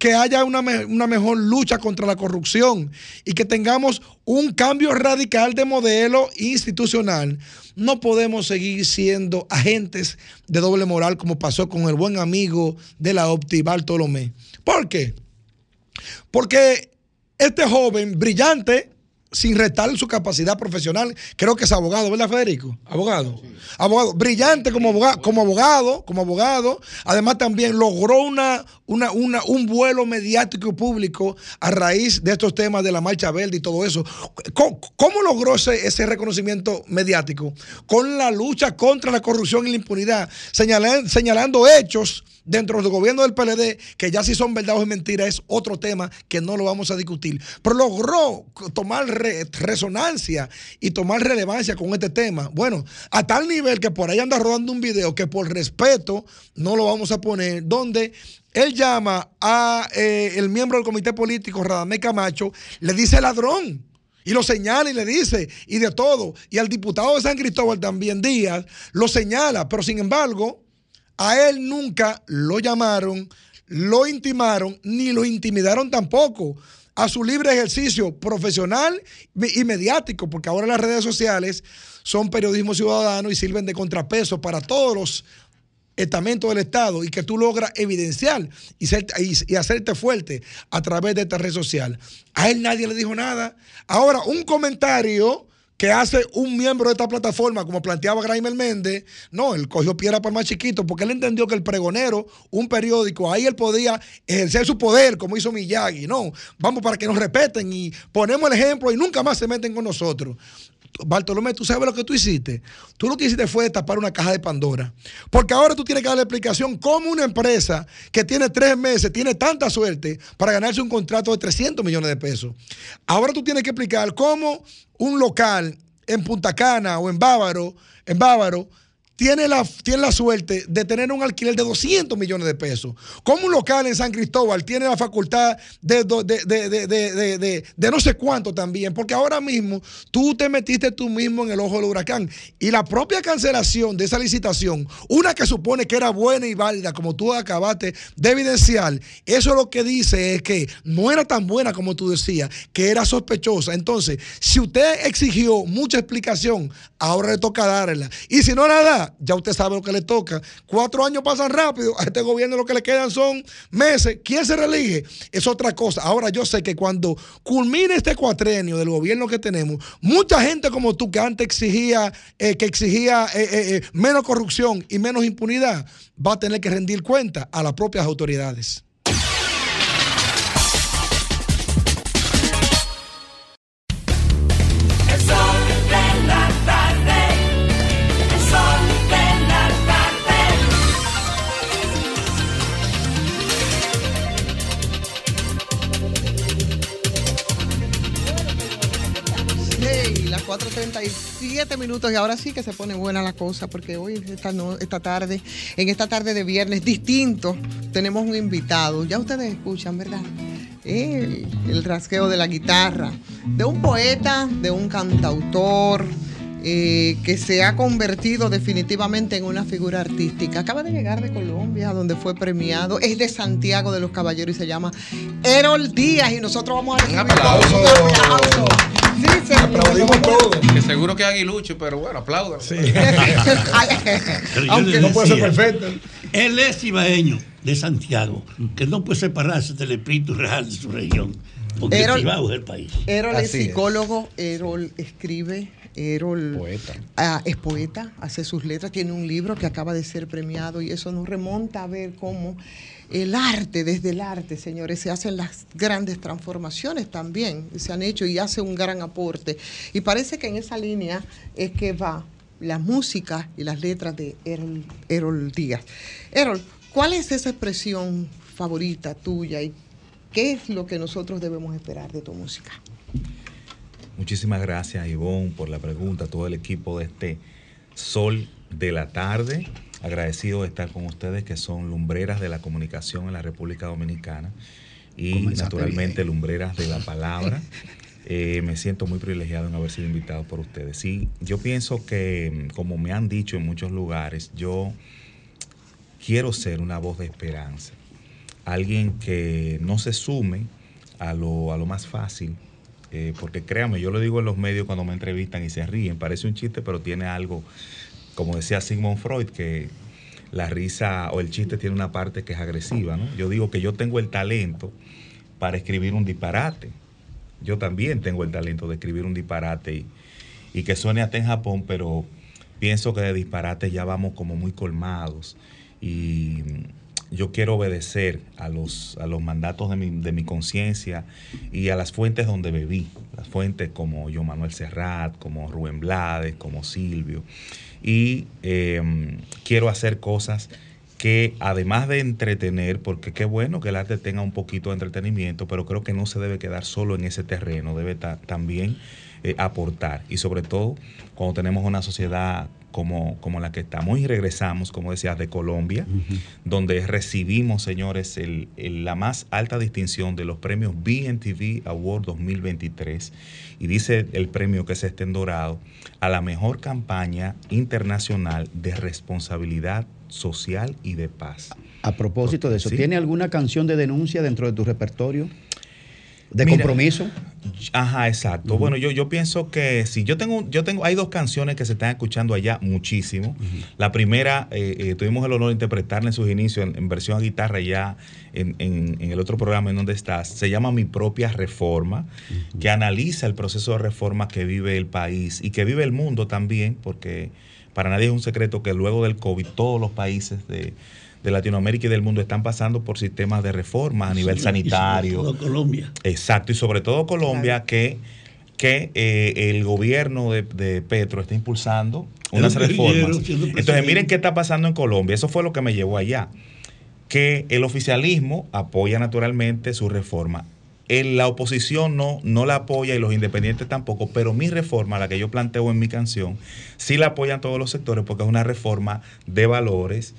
que haya una, una, mejor lucha contra la corrupción y que tengamos un cambio radical de modelo institucional. No podemos seguir siendo agentes de doble moral como pasó con el buen amigo de la Opti, Bartolomé. ¿Por qué? Porque este joven brillante, sin restar su capacidad profesional. Creo que es abogado, ¿verdad, Federico? Abogado. Abogado. Brillante como abogado, como abogado, como abogado. Además, también logró una, una, una, un vuelo mediático público a raíz de estos temas de la marcha verde y todo eso. ¿Cómo, logró ese, reconocimiento mediático? Con la lucha contra la corrupción y la impunidad, señalan- señalando hechos dentro del gobierno del PLD, que ya si son verdad o es mentira, es otro tema que no lo vamos a discutir. Pero logró tomar re- resonancia y tomar relevancia con este tema. Bueno, a tal nivel que por ahí anda rodando un video que por respeto no lo vamos a poner, donde él llama a eh, el miembro del comité político, Radamé Camacho, le dice ladrón. Y lo señala y le dice, y de todo. Y al diputado de San Cristóbal también Díaz lo señala, pero sin embargo, a él nunca lo llamaron, lo intimaron, ni lo intimidaron tampoco a su libre ejercicio profesional y mediático, porque ahora las redes sociales son periodismo ciudadano y sirven de contrapeso para todos los estamentos del Estado y que tú logras evidenciar y, y hacerte fuerte a través de esta red social. A él nadie le dijo nada. Ahora, un comentario que hace un miembro de esta plataforma, como planteaba Graimer Méndez, no, él cogió piedra para más chiquito, porque él entendió que el pregonero, un periódico, ahí él podía ejercer su poder, como hizo Miyagi. No, vamos para que nos respeten y ponemos el ejemplo y nunca más se meten con nosotros. Bartolomé, tú sabes lo que tú hiciste. Tú lo que hiciste fue destapar una caja de Pandora. Porque ahora tú tienes que dar la explicación cómo una empresa que tiene tres meses tiene tanta suerte para ganarse un contrato de 300 millones de pesos. Ahora tú tienes que explicar cómo un local en Punta Cana o en Bávaro, en Bávaro, tiene la, tiene la suerte de tener un alquiler de 200 millones de pesos. Como un local en San Cristóbal tiene la facultad de, de- de- de no sé cuánto también, porque ahora mismo tú te metiste tú mismo en el ojo del huracán. Y la propia cancelación de esa licitación, una que supone que era buena y válida, como tú acabaste de evidenciar, eso lo que dice es que no era tan buena como tú decías, que era sospechosa. Entonces, si usted exigió mucha explicación, ahora le toca darla. Y si no la da, ya usted sabe lo que le toca. Cuatro años pasan rápido, a este gobierno lo que le quedan son meses. ¿Quién se reelige? Es otra cosa. Ahora yo sé que cuando culmine este cuatrenio del gobierno que tenemos, mucha gente como tú que antes exigía, eh, que exigía eh, eh, menos corrupción y menos impunidad, va a tener que rendir cuenta a las propias autoridades. 4.37 minutos y ahora sí que se pone buena la cosa porque hoy, esta, no- esta tarde, en esta tarde de viernes distinto, tenemos un invitado. Ya ustedes escuchan, ¿verdad? El, el rasgueo de la guitarra, de un poeta, de un cantautor. Eh, que se ha convertido definitivamente en una figura artística. Acaba de llegar de Colombia, donde fue premiado. Es de Santiago de los Caballeros y se llama Erol Díaz. Y nosotros vamos a recibir aplauso. un aplauso. Sí. Aplaudimos todos. Que seguro que es aguilucho, pero bueno, aplaudan. Aunque no puede ser perfecto. Él es ibaeño de Santiago, que no puede separarse del espíritu real de su región, porque Erol- es el país. Erol es. psicólogo, Erol escribe, Erol ah, es poeta, hace sus letras, tiene un libro que acaba de ser premiado y eso nos remonta a ver cómo el arte, desde el arte, señores, se hacen las grandes transformaciones también, se han hecho y hace un gran aporte. Y parece que en esa línea es que va la música y las letras de Erol, Erol Díaz. Erol, ¿cuál es esa expresión favorita tuya y qué es lo que nosotros debemos esperar de tu música? Muchísimas gracias, Ivonne, por la pregunta, todo el equipo de este Sol de la Tarde. Agradecido de estar con ustedes, que son lumbreras de la comunicación en la República Dominicana y naturalmente bien. lumbreras de la palabra. Eh, me siento muy privilegiado en haber sido invitado por ustedes. Sí, yo pienso que, como me han dicho en muchos lugares, yo quiero ser una voz de esperanza. Alguien que no se sume a lo, a lo más fácil. Eh, porque créanme, yo lo digo en los medios cuando me entrevistan y se ríen. Parece un chiste, pero tiene algo, como decía Sigmund Freud, que la risa o el chiste tiene una parte que es agresiva. ¿no? Yo digo que yo tengo el talento para escribir un disparate yo también tengo el talento de escribir un disparate y, y que suene hasta en Japón, pero pienso que de disparate ya vamos como muy colmados y yo quiero obedecer a los, a los mandatos de mi, de mi conciencia y a las fuentes donde bebí, las fuentes como yo Manuel Serrat, como Rubén Blades, como Silvio. Y eh, quiero hacer cosas que además de entretener, porque qué bueno que el arte tenga un poquito de entretenimiento, pero creo que no se debe quedar solo en ese terreno, debe ta- también eh, aportar. Y sobre todo cuando tenemos una sociedad como, como la que estamos y regresamos, como decías, de Colombia, donde recibimos, señores, el- el- la más alta distinción de los premios BNTV Award 2023. Y dice el premio que se está en dorado a la mejor campaña internacional de responsabilidad social y de paz. A propósito de eso, Sí. ¿tiene alguna canción de denuncia dentro de tu repertorio? ¿De Mira, compromiso? Ajá, exacto. Bueno, yo, yo pienso que sí, yo tengo, yo tengo, hay dos canciones que se están escuchando allá muchísimo. La primera, eh, eh, tuvimos el honor de interpretarla en sus inicios en, en versión a guitarra ya en, en- en el otro programa en donde estás. Se llama Mi propia reforma, que analiza el proceso de reforma que vive el país y que vive el mundo también, porque para nadie es un secreto que luego del COVID todos los países de, de Latinoamérica y del mundo están pasando por sistemas de reforma a nivel Sí, y sobre sanitario. todo Colombia. Exacto, y sobre todo Colombia, que, que eh, el gobierno de, de Petro está impulsando unas reformas. Entonces, miren qué está pasando en Colombia. Eso fue lo que me llevó allá. Que el oficialismo apoya naturalmente su reforma. La oposición no, no la apoya y los independientes tampoco, pero mi reforma, la que yo planteo en mi canción, sí la apoyan todos los sectores porque es una reforma de valores,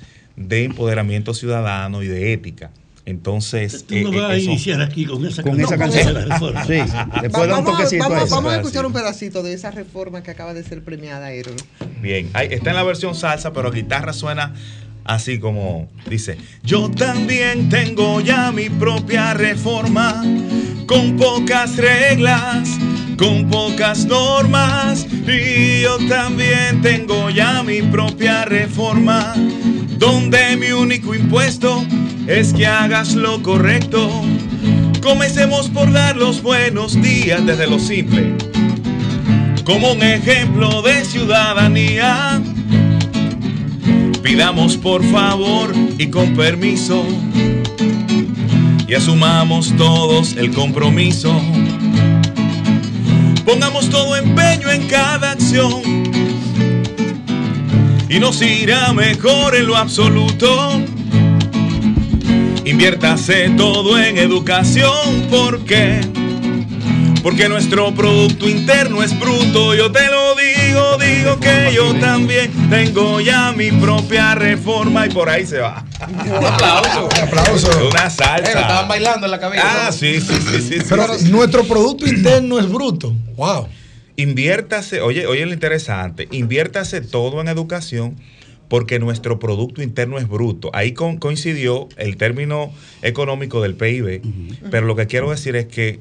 de empoderamiento ciudadano y de ética. Entonces, Tú no eh, vas a iniciar aquí con esa Con esa canción. de la reforma. Sí, después da un vamos, a- vamos- vamos escuchar un pedacito de esa reforma que acaba de ser premiada, Aaron. Bien, ahí está en la versión salsa, pero guitarra suena así como dice, yo también tengo ya mi propia reforma, con pocas reglas, con pocas normas, y yo también tengo ya mi propia reforma, donde mi único impuesto es que hagas lo correcto. Comencemos por dar los buenos días desde lo simple como un ejemplo de ciudadanía. Pidamos por favor y con permiso y asumamos todos el compromiso. Pongamos todo empeño en cada acción y nos irá mejor en lo absoluto. Inviértase todo en educación porque porque nuestro producto interno es bruto. Yo te lo digo, digo que yo también tengo ya mi propia reforma y por ahí se va. Un aplauso. Un aplauso. Una salsa. Eh, lo estaban bailando en la cabina. Ah, sí, sí, sí, sí. sí, Pero sí. nuestro producto interno es bruto. Wow. Inviértase, oye, oye lo interesante, inviértase todo en educación porque nuestro Producto Interno es bruto. Ahí con- coincidió el término económico del PIB, pero lo que quiero decir es que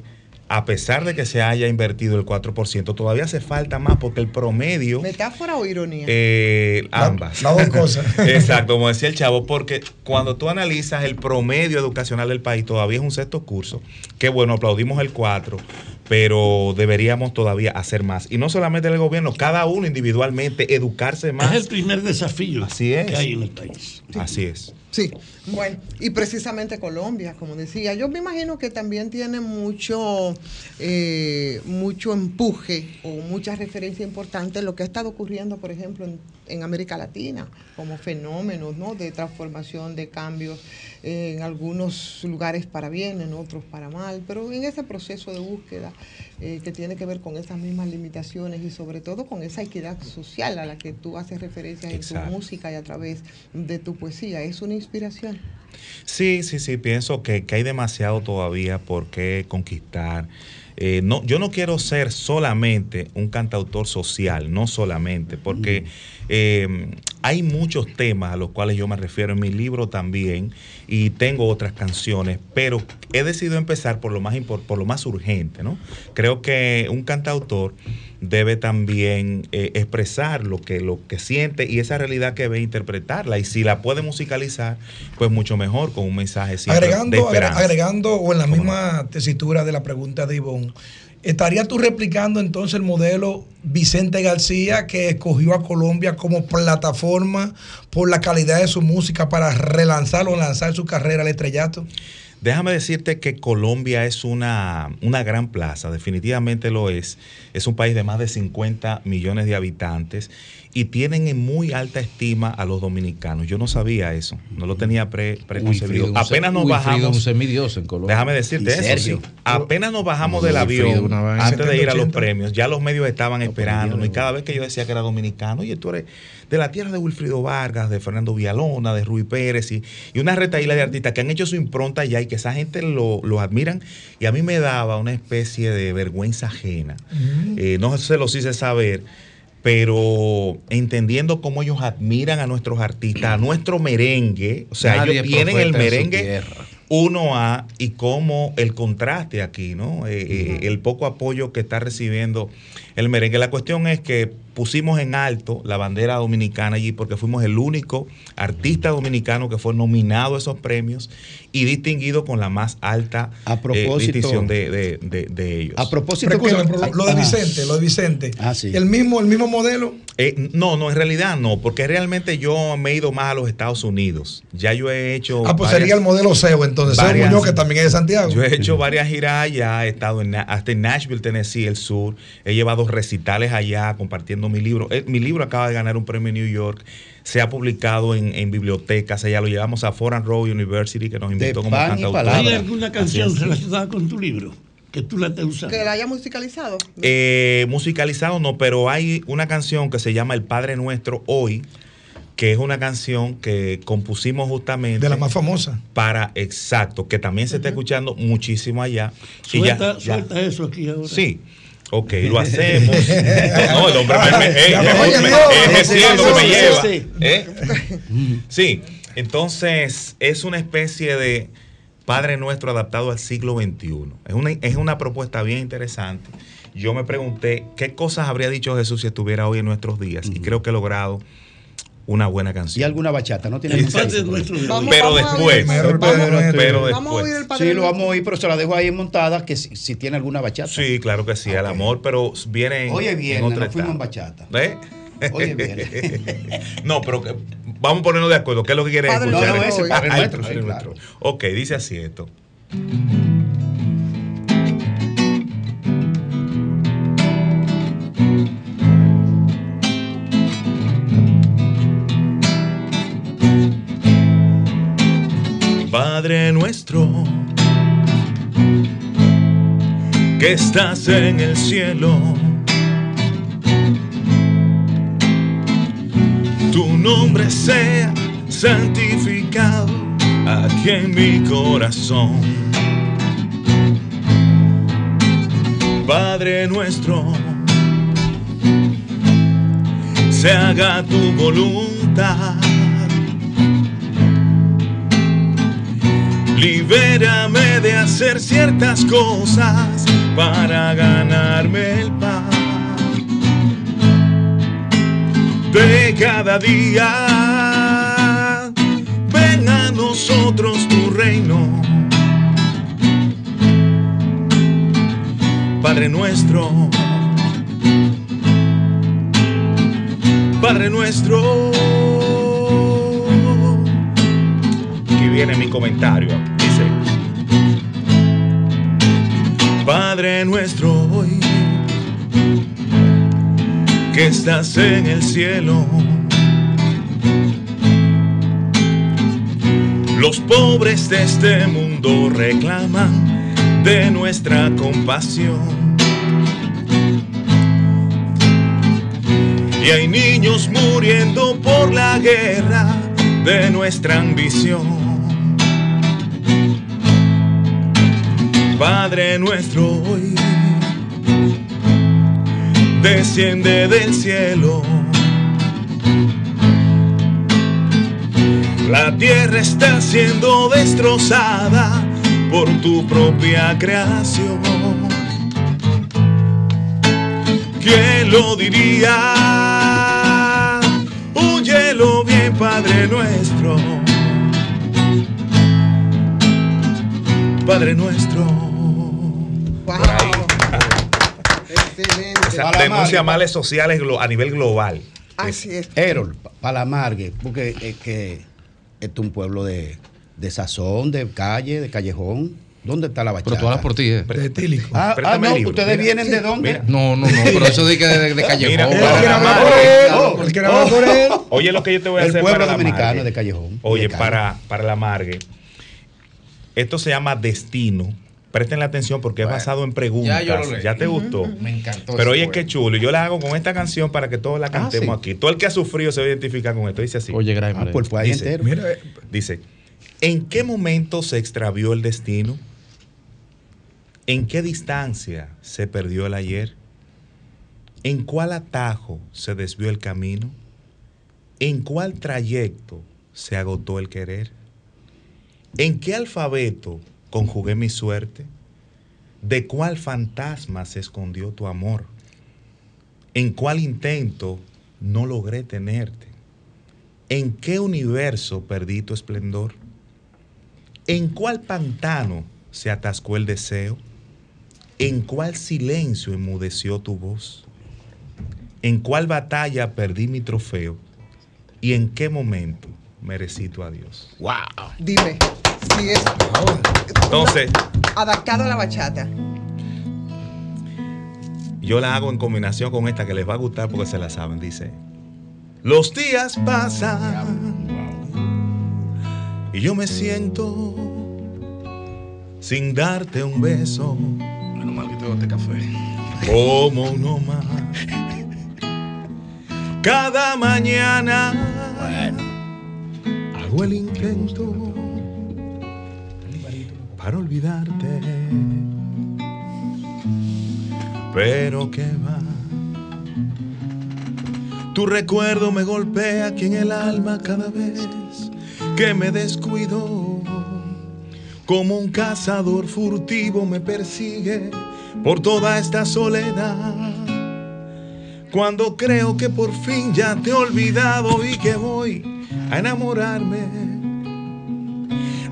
a pesar de que se haya invertido el 4%, todavía hace falta más porque el promedio... ¿Metáfora o ironía? Eh, ambas. las dos cosas. Exacto, como decía el chavo, porque cuando tú analizas el promedio educacional del país, todavía es un sexto curso. Que bueno, aplaudimos el 4, pero deberíamos todavía hacer más. Y no solamente el gobierno, cada uno individualmente, educarse más. Es el primer desafío Así es. que hay en el país. Así es. Sí, bueno, y precisamente Colombia, como decía, yo me imagino que también tiene mucho, eh, mucho empuje o mucha referencia importante lo que ha estado ocurriendo, por ejemplo, en, en América Latina, como fenómenos ¿no? de transformación, de cambios, eh, en algunos lugares para bien, en otros para mal, pero en ese proceso de búsqueda eh, que tiene que ver con esas mismas limitaciones y sobre todo con esa equidad social a la que tú haces referencia en Exacto. tu música y a través de tu poesía. Es una inspiración. Sí, sí, sí, pienso que, que hay demasiado todavía por qué conquistar. Eh, no, yo no quiero ser solamente un cantautor social, no solamente, porque eh, hay muchos temas a los cuales yo me refiero en mi libro también y tengo otras canciones, pero he decidido empezar por lo más por lo más urgente, ¿no? Creo que un cantautor debe también eh, expresar lo que, lo que siente y esa realidad que ve e interpretarla. Y si la puede musicalizar, pues mucho mejor, con un mensaje siempre Agregando, esperanza. agregando o en la misma tesitura de la pregunta de Ivonne, ¿estarías tú replicando entonces el modelo Vicente García que escogió a Colombia como plataforma por la calidad de su música para relanzar o lanzar su carrera al estrellato? Déjame decirte que Colombia es una, una gran plaza, definitivamente lo es. Es un país de más de 50 millones de habitantes y tienen en muy alta estima a los dominicanos. Yo no sabía eso, no lo tenía pre, preconcebido. Apenas nos bajamos. en Colombia. Déjame decirte eso. Sergio. sí. Apenas nos bajamos del avión antes de ir a los 70. premios, ya los medios estaban esperándonos y cada vez que yo decía que era dominicano, oye, tú eres de la tierra de Wilfrido Vargas, de Fernando Villalona, de Rui Pérez y, y una retaíla de artistas que han hecho su impronta ya y que esa gente lo, lo admiran y a mí me daba una especie de vergüenza ajena. Eh, no se los hice saber, pero entendiendo cómo ellos admiran a nuestros artistas, a nuestro merengue, o sea, Nadie ellos tienen el merengue tierra. 1A y cómo el contraste aquí, ¿no? Eh, eh, el poco apoyo que está recibiendo el merengue. La cuestión es que pusimos en alto la bandera dominicana allí porque fuimos el único artista dominicano que fue nominado a esos premios y distinguido con la más alta A eh, propósito- distinción de, de- de- de ellos. A propósito que- lo de Ah. Vicente, lo de Vicente. Ah, sí. El mismo, el mismo modelo. Eh, no, no, en realidad no, porque realmente yo me he ido más a los Estados Unidos. Ya yo he hecho. Ah, pues varias- sería el modelo SEO entonces. SEO varias- Muñoz, que también es de Santiago. Yo he hecho varias giras allá, he estado en, hasta en Nashville, Tennessee, el sur. He llevado recitales allá compartiendo mi libro. Eh, mi libro acaba de ganar un premio en New York. Se ha publicado en, en bibliotecas. Allá lo llevamos a Foreign Road University, que nos invitó como cantautor. ¿Hay alguna canción relacionada con tu libro que tú la estés usando? Que la haya musicalizado. Eh, musicalizado no, pero hay una canción que se llama El Padre Nuestro Hoy, que es una canción que compusimos justamente. De la más famosa. Para, exacto, que también se está escuchando muchísimo allá. Y ya- Suelta, ya- suelta eso aquí ahora. Sí. Ok, lo hacemos. No, el hombre me, eh, ejerciendo que me lleva. sí. ¿eh? Sí, entonces es una especie de Padre Nuestro adaptado al siglo XXI. Es una, es una propuesta bien interesante. Yo me pregunté qué cosas habría dicho Jesús si estuviera hoy en nuestros días y creo que he logrado una buena canción. Y alguna bachata, ¿no tiene El. Vamos- Pero vamos después, pero- después. el Sí, lo vamos a oír, pero se la dejo ahí montada, que si, si tiene alguna bachata. Sí, claro que sí, el amor, pero viene en, Oye, en bien, otra nos fuimos en bachata. ¿Eh? Oye, bien. no, pero que- vamos a ponernos de acuerdo. ¿Qué es lo que quieres Padre escuchar? ese, Padre Ay, nuestro, Padre sí, nuestro. Ok, dice así esto. Padre nuestro, que estás en el cielo, tu nombre sea santificado aquí en mi corazón. Padre nuestro, se haga tu voluntad. Libérame de hacer ciertas cosas para ganarme el pan de cada día. Ven a nosotros tu reino. Padre nuestro, Padre nuestro. Viene mi comentario. Dice, Padre nuestro hoy, que estás en el cielo. Los pobres de este mundo reclaman de nuestra compasión. Y hay niños muriendo por la guerra de nuestra ambición. Padre nuestro hoy, desciende del cielo. La tierra está siendo destrozada por tu propia creación. ¿Quién lo diría? Huyelo bien, Padre nuestro. Padre nuestro. Por ahí. Excelente. O sea, Para la denuncia males sociales a nivel global. Así es. Errol, Palamargue, porque es que esto es un pueblo de, de sazón, de calle, de callejón. ¿Dónde está la bachata? Pero tú hablas por ti, ¿eh? Ah, ah, no. ¿ustedes Mira. vienen de dónde? Mira. No, no, no, pero eso de que de, de callejón. Mira, hablar por él. Oh, por él. Oye, lo que yo te voy a El hacer pueblo para la dominicano Margue. de Callejón. Oye, para, para la Margue. Esto se llama Destino. Presten la atención porque Bueno, es basado en preguntas. ya yo lo leí. ¿Ya te gustó? Me encantó. Pero oye, qué chulo. Yo la hago con esta canción para que todos la cantemos sí. aquí. Todo el que ha sufrido se va a identificar con esto. Dice así. Oye, Gray, Ah, pues Dice, entero. Mira, eh, Dice, ¿en qué momento se extravió el destino? ¿En qué distancia se perdió el ayer? ¿En cuál atajo se desvió el camino? ¿En cuál trayecto se agotó el querer? ¿En qué alfabeto conjugué mi suerte? ¿De cuál fantasma se escondió tu amor? ¿En cuál intento no logré tenerte? ¿En qué universo perdí tu esplendor? ¿En cuál pantano se atascó el deseo? ¿En cuál silencio enmudeció tu voz? ¿En cuál batalla perdí mi trofeo? ¿Y en qué momento merecí tu adiós? ¡Wow! Dime. Si es Entonces, adaptado a la bachata. yo la hago en combinación con esta que les va a gustar porque se la saben. Dice, los días pasan y yo me siento sin darte un beso. Menos mal que tengo este café. como uno más. Cada mañana hago el intento para olvidarte. Pero que va. Tu recuerdo me golpea aquí en el alma cada vez que me descuido. Como un cazador furtivo me persigue por toda esta soledad. Cuando creo que por fin ya te he olvidado y que voy a enamorarme.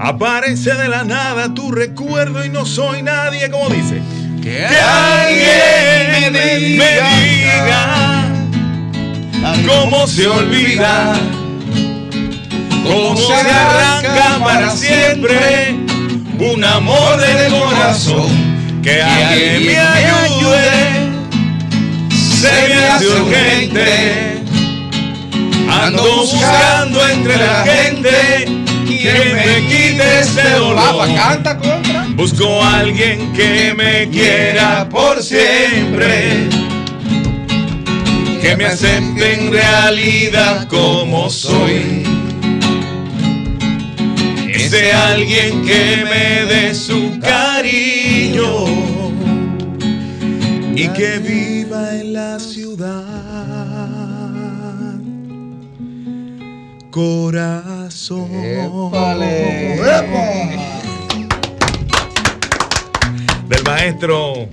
Aparece de la nada tu recuerdo y no soy nadie, como dice. Que alguien me diga, cómo se olvida, cómo se arranca para siempre un amor del corazón. Que alguien me ayude, se me hace urgente. Ando buscando entre la gente que me quite ese dolor. canta contra. Busco a alguien que me quiera por siempre. Que me acepte en realidad como soy. Ese alguien que me dé su cariño y que viva en la ciudad. Corazón. Del maestro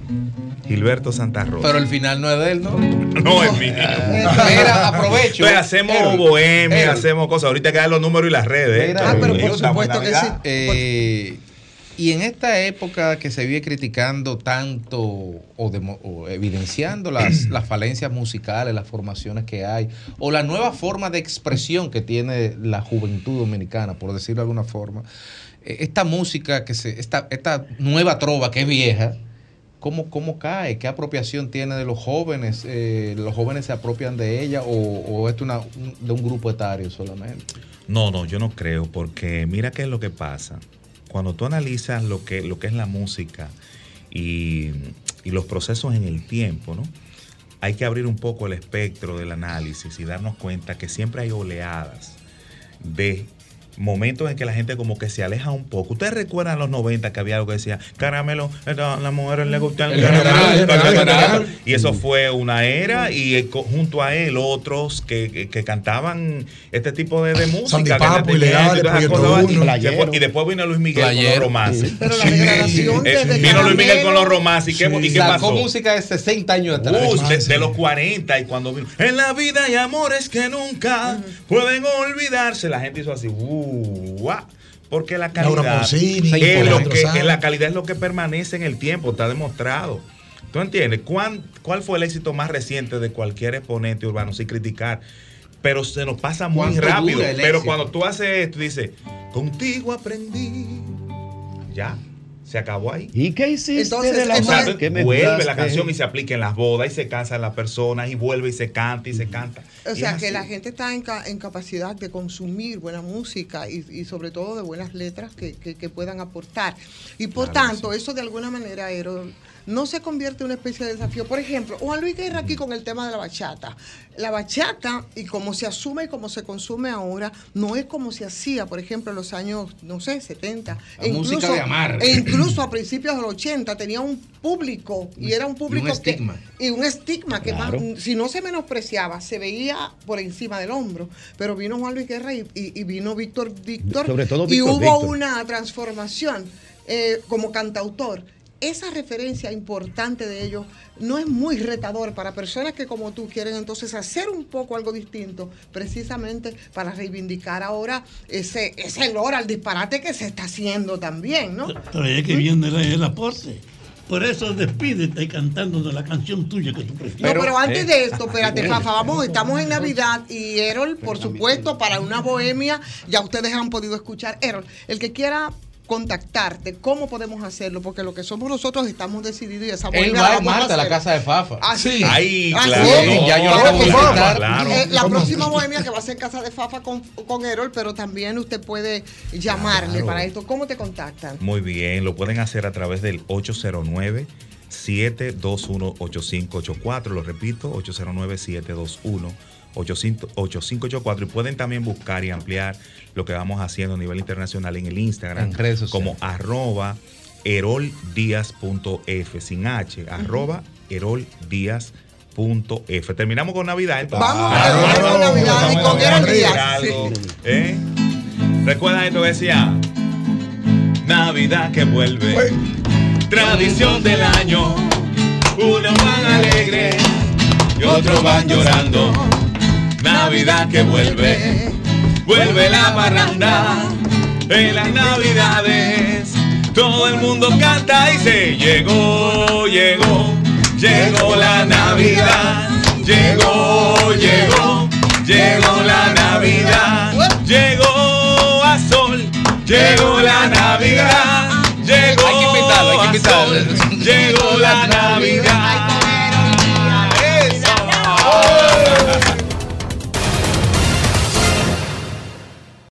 Gilberto Santa Rosa. Pero el final no es de él, ¿no? No es mío. Mira, aprovecho. Entonces hacemos Errol, bohemia, hacemos cosas. Ahorita quedan los números y las redes. Mira, Ah, pero eh, por supuesto que sí. Eh, y en esta época que se vive criticando tanto o, demo- o evidenciando las, las falencias musicales, las formaciones que hay, o la nueva forma de expresión que tiene la juventud dominicana, por decirlo de alguna forma, eh, esta música, que se, esta, esta nueva trova que es vieja, ¿cómo, cómo cae? ¿Qué apropiación tiene de los jóvenes? Eh, ¿Los jóvenes se apropian de ella o, o es una, un- de un grupo etario solamente? No, no, yo no creo, porque mira qué es lo que pasa. Cuando tú analizas lo que, lo que es la música y, y los procesos en el tiempo, ¿no? Hay que abrir un poco el espectro del análisis y darnos cuenta que siempre hay oleadas de momentos en que la gente como que se aleja un poco. Ustedes recuerdan los 90 que había algo que decía, caramelo, a las mujeres les gusta el El caramelo, general, el caramelo". general. Y eso fue una era y eh, junto a él otros que, que- cantaban este tipo de, de música. Papo, y esas Proyecto cosas. Y y después vino Luis Miguel con los romances. Pero la generación Eh, desde vino Luis Miguel con los romances. ¿Y qué, y qué Sacó pasó? música de 60 años atrás. Uh, de, de los 40 y cuando vino. En la vida hay amores que nunca pueden olvidarse. La gente hizo así. Uh, Porque la calidad es lo que, Sanz. la calidad es lo que permanece en el tiempo, está demostrado. ¿Tú entiendes? ¿Cuán- ¿Cuál fue el éxito más reciente de cualquier exponente urbano sin criticar? Pero se nos pasa muy ¿Cuánto rápido. Pero éxito? cuando tú haces esto, dices, contigo aprendí. Ya, se acabó ahí. ¿Y qué hiciste Entonces, que me vuelve la canción y se aplica en las bodas y se cansan las personas y vuelve y se canta y se canta. O sea, que así. la gente está en, ca- en capacidad de consumir buena música y, y sobre todo de buenas letras que, que- que puedan aportar. Y por Claro tanto, eso de alguna manera, Ero, no se convierte en una especie de desafío. Por ejemplo, Juan Luis Guerra aquí con el tema de la bachata. La bachata, y como se asume y como se consume ahora, no es como se hacía, por ejemplo, en los años, no sé, 70. La música de amarre. E incluso a principios del 80 tenía un público y era un público que- estigma. y un estigma que más- si no se menospreciaba, se veía por encima del hombro. Pero vino Juan Luis Guerra y, y- y vino Víctor Víctor. Sobre todo y Víctor hubo Víctor. una transformación eh, como cantautor. Esa referencia importante de ellos no es muy retador para personas que como tú quieren entonces hacer un poco algo distinto, precisamente para reivindicar ahora ese, ese lore al disparate que se está haciendo también, ¿no? Es que viene el, el aporte. Por eso despídete cantándonos la canción tuya que tú prefieres. No, pero antes Eh, de esto, espérate, Fafa, vamos, estamos en Navidad y Errol, por supuesto, para una bohemia, ya ustedes han podido escuchar. Errol, el que quiera contactarte, ¿cómo podemos hacerlo? Porque lo que somos nosotros estamos decididos y esa Él va la vamos a la casa de Fafa. Ah, sí. Ahí, Ah, claro. ya yo sí. visitar. Claro. Eh, la ¿Cómo? próxima bohemia que va a ser casa de Fafa con, con Errol, pero también usted puede llamarle Claro. para esto. ¿Cómo te contactan? Muy bien, lo pueden hacer a través del 809 721-8584, lo repito, 809-721-8584 y pueden también buscar y ampliar lo que vamos haciendo a nivel internacional en el Instagram En redes sociales. como arroba eroldías.f sin H, arroba eroldías.f. Terminamos con Navidad. entonces. Vamos a terminar con Navidad y con Erol Díaz. ¿eh? ¿Recuerdan esto que decía? Navidad que vuelve. Tradición del año. Unos van alegres y otros van llorando. Navidad que vuelve. Vuelve la parranda en las navidades. Todo el mundo canta y se llegó, llegó, llegó la Navidad. Llegó, llegó, llegó la Navidad. Llegó a sol, llegó la Navidad. Llegó Hay que invitarlo, hay que a invitarlo. sol, llegó la Navidad.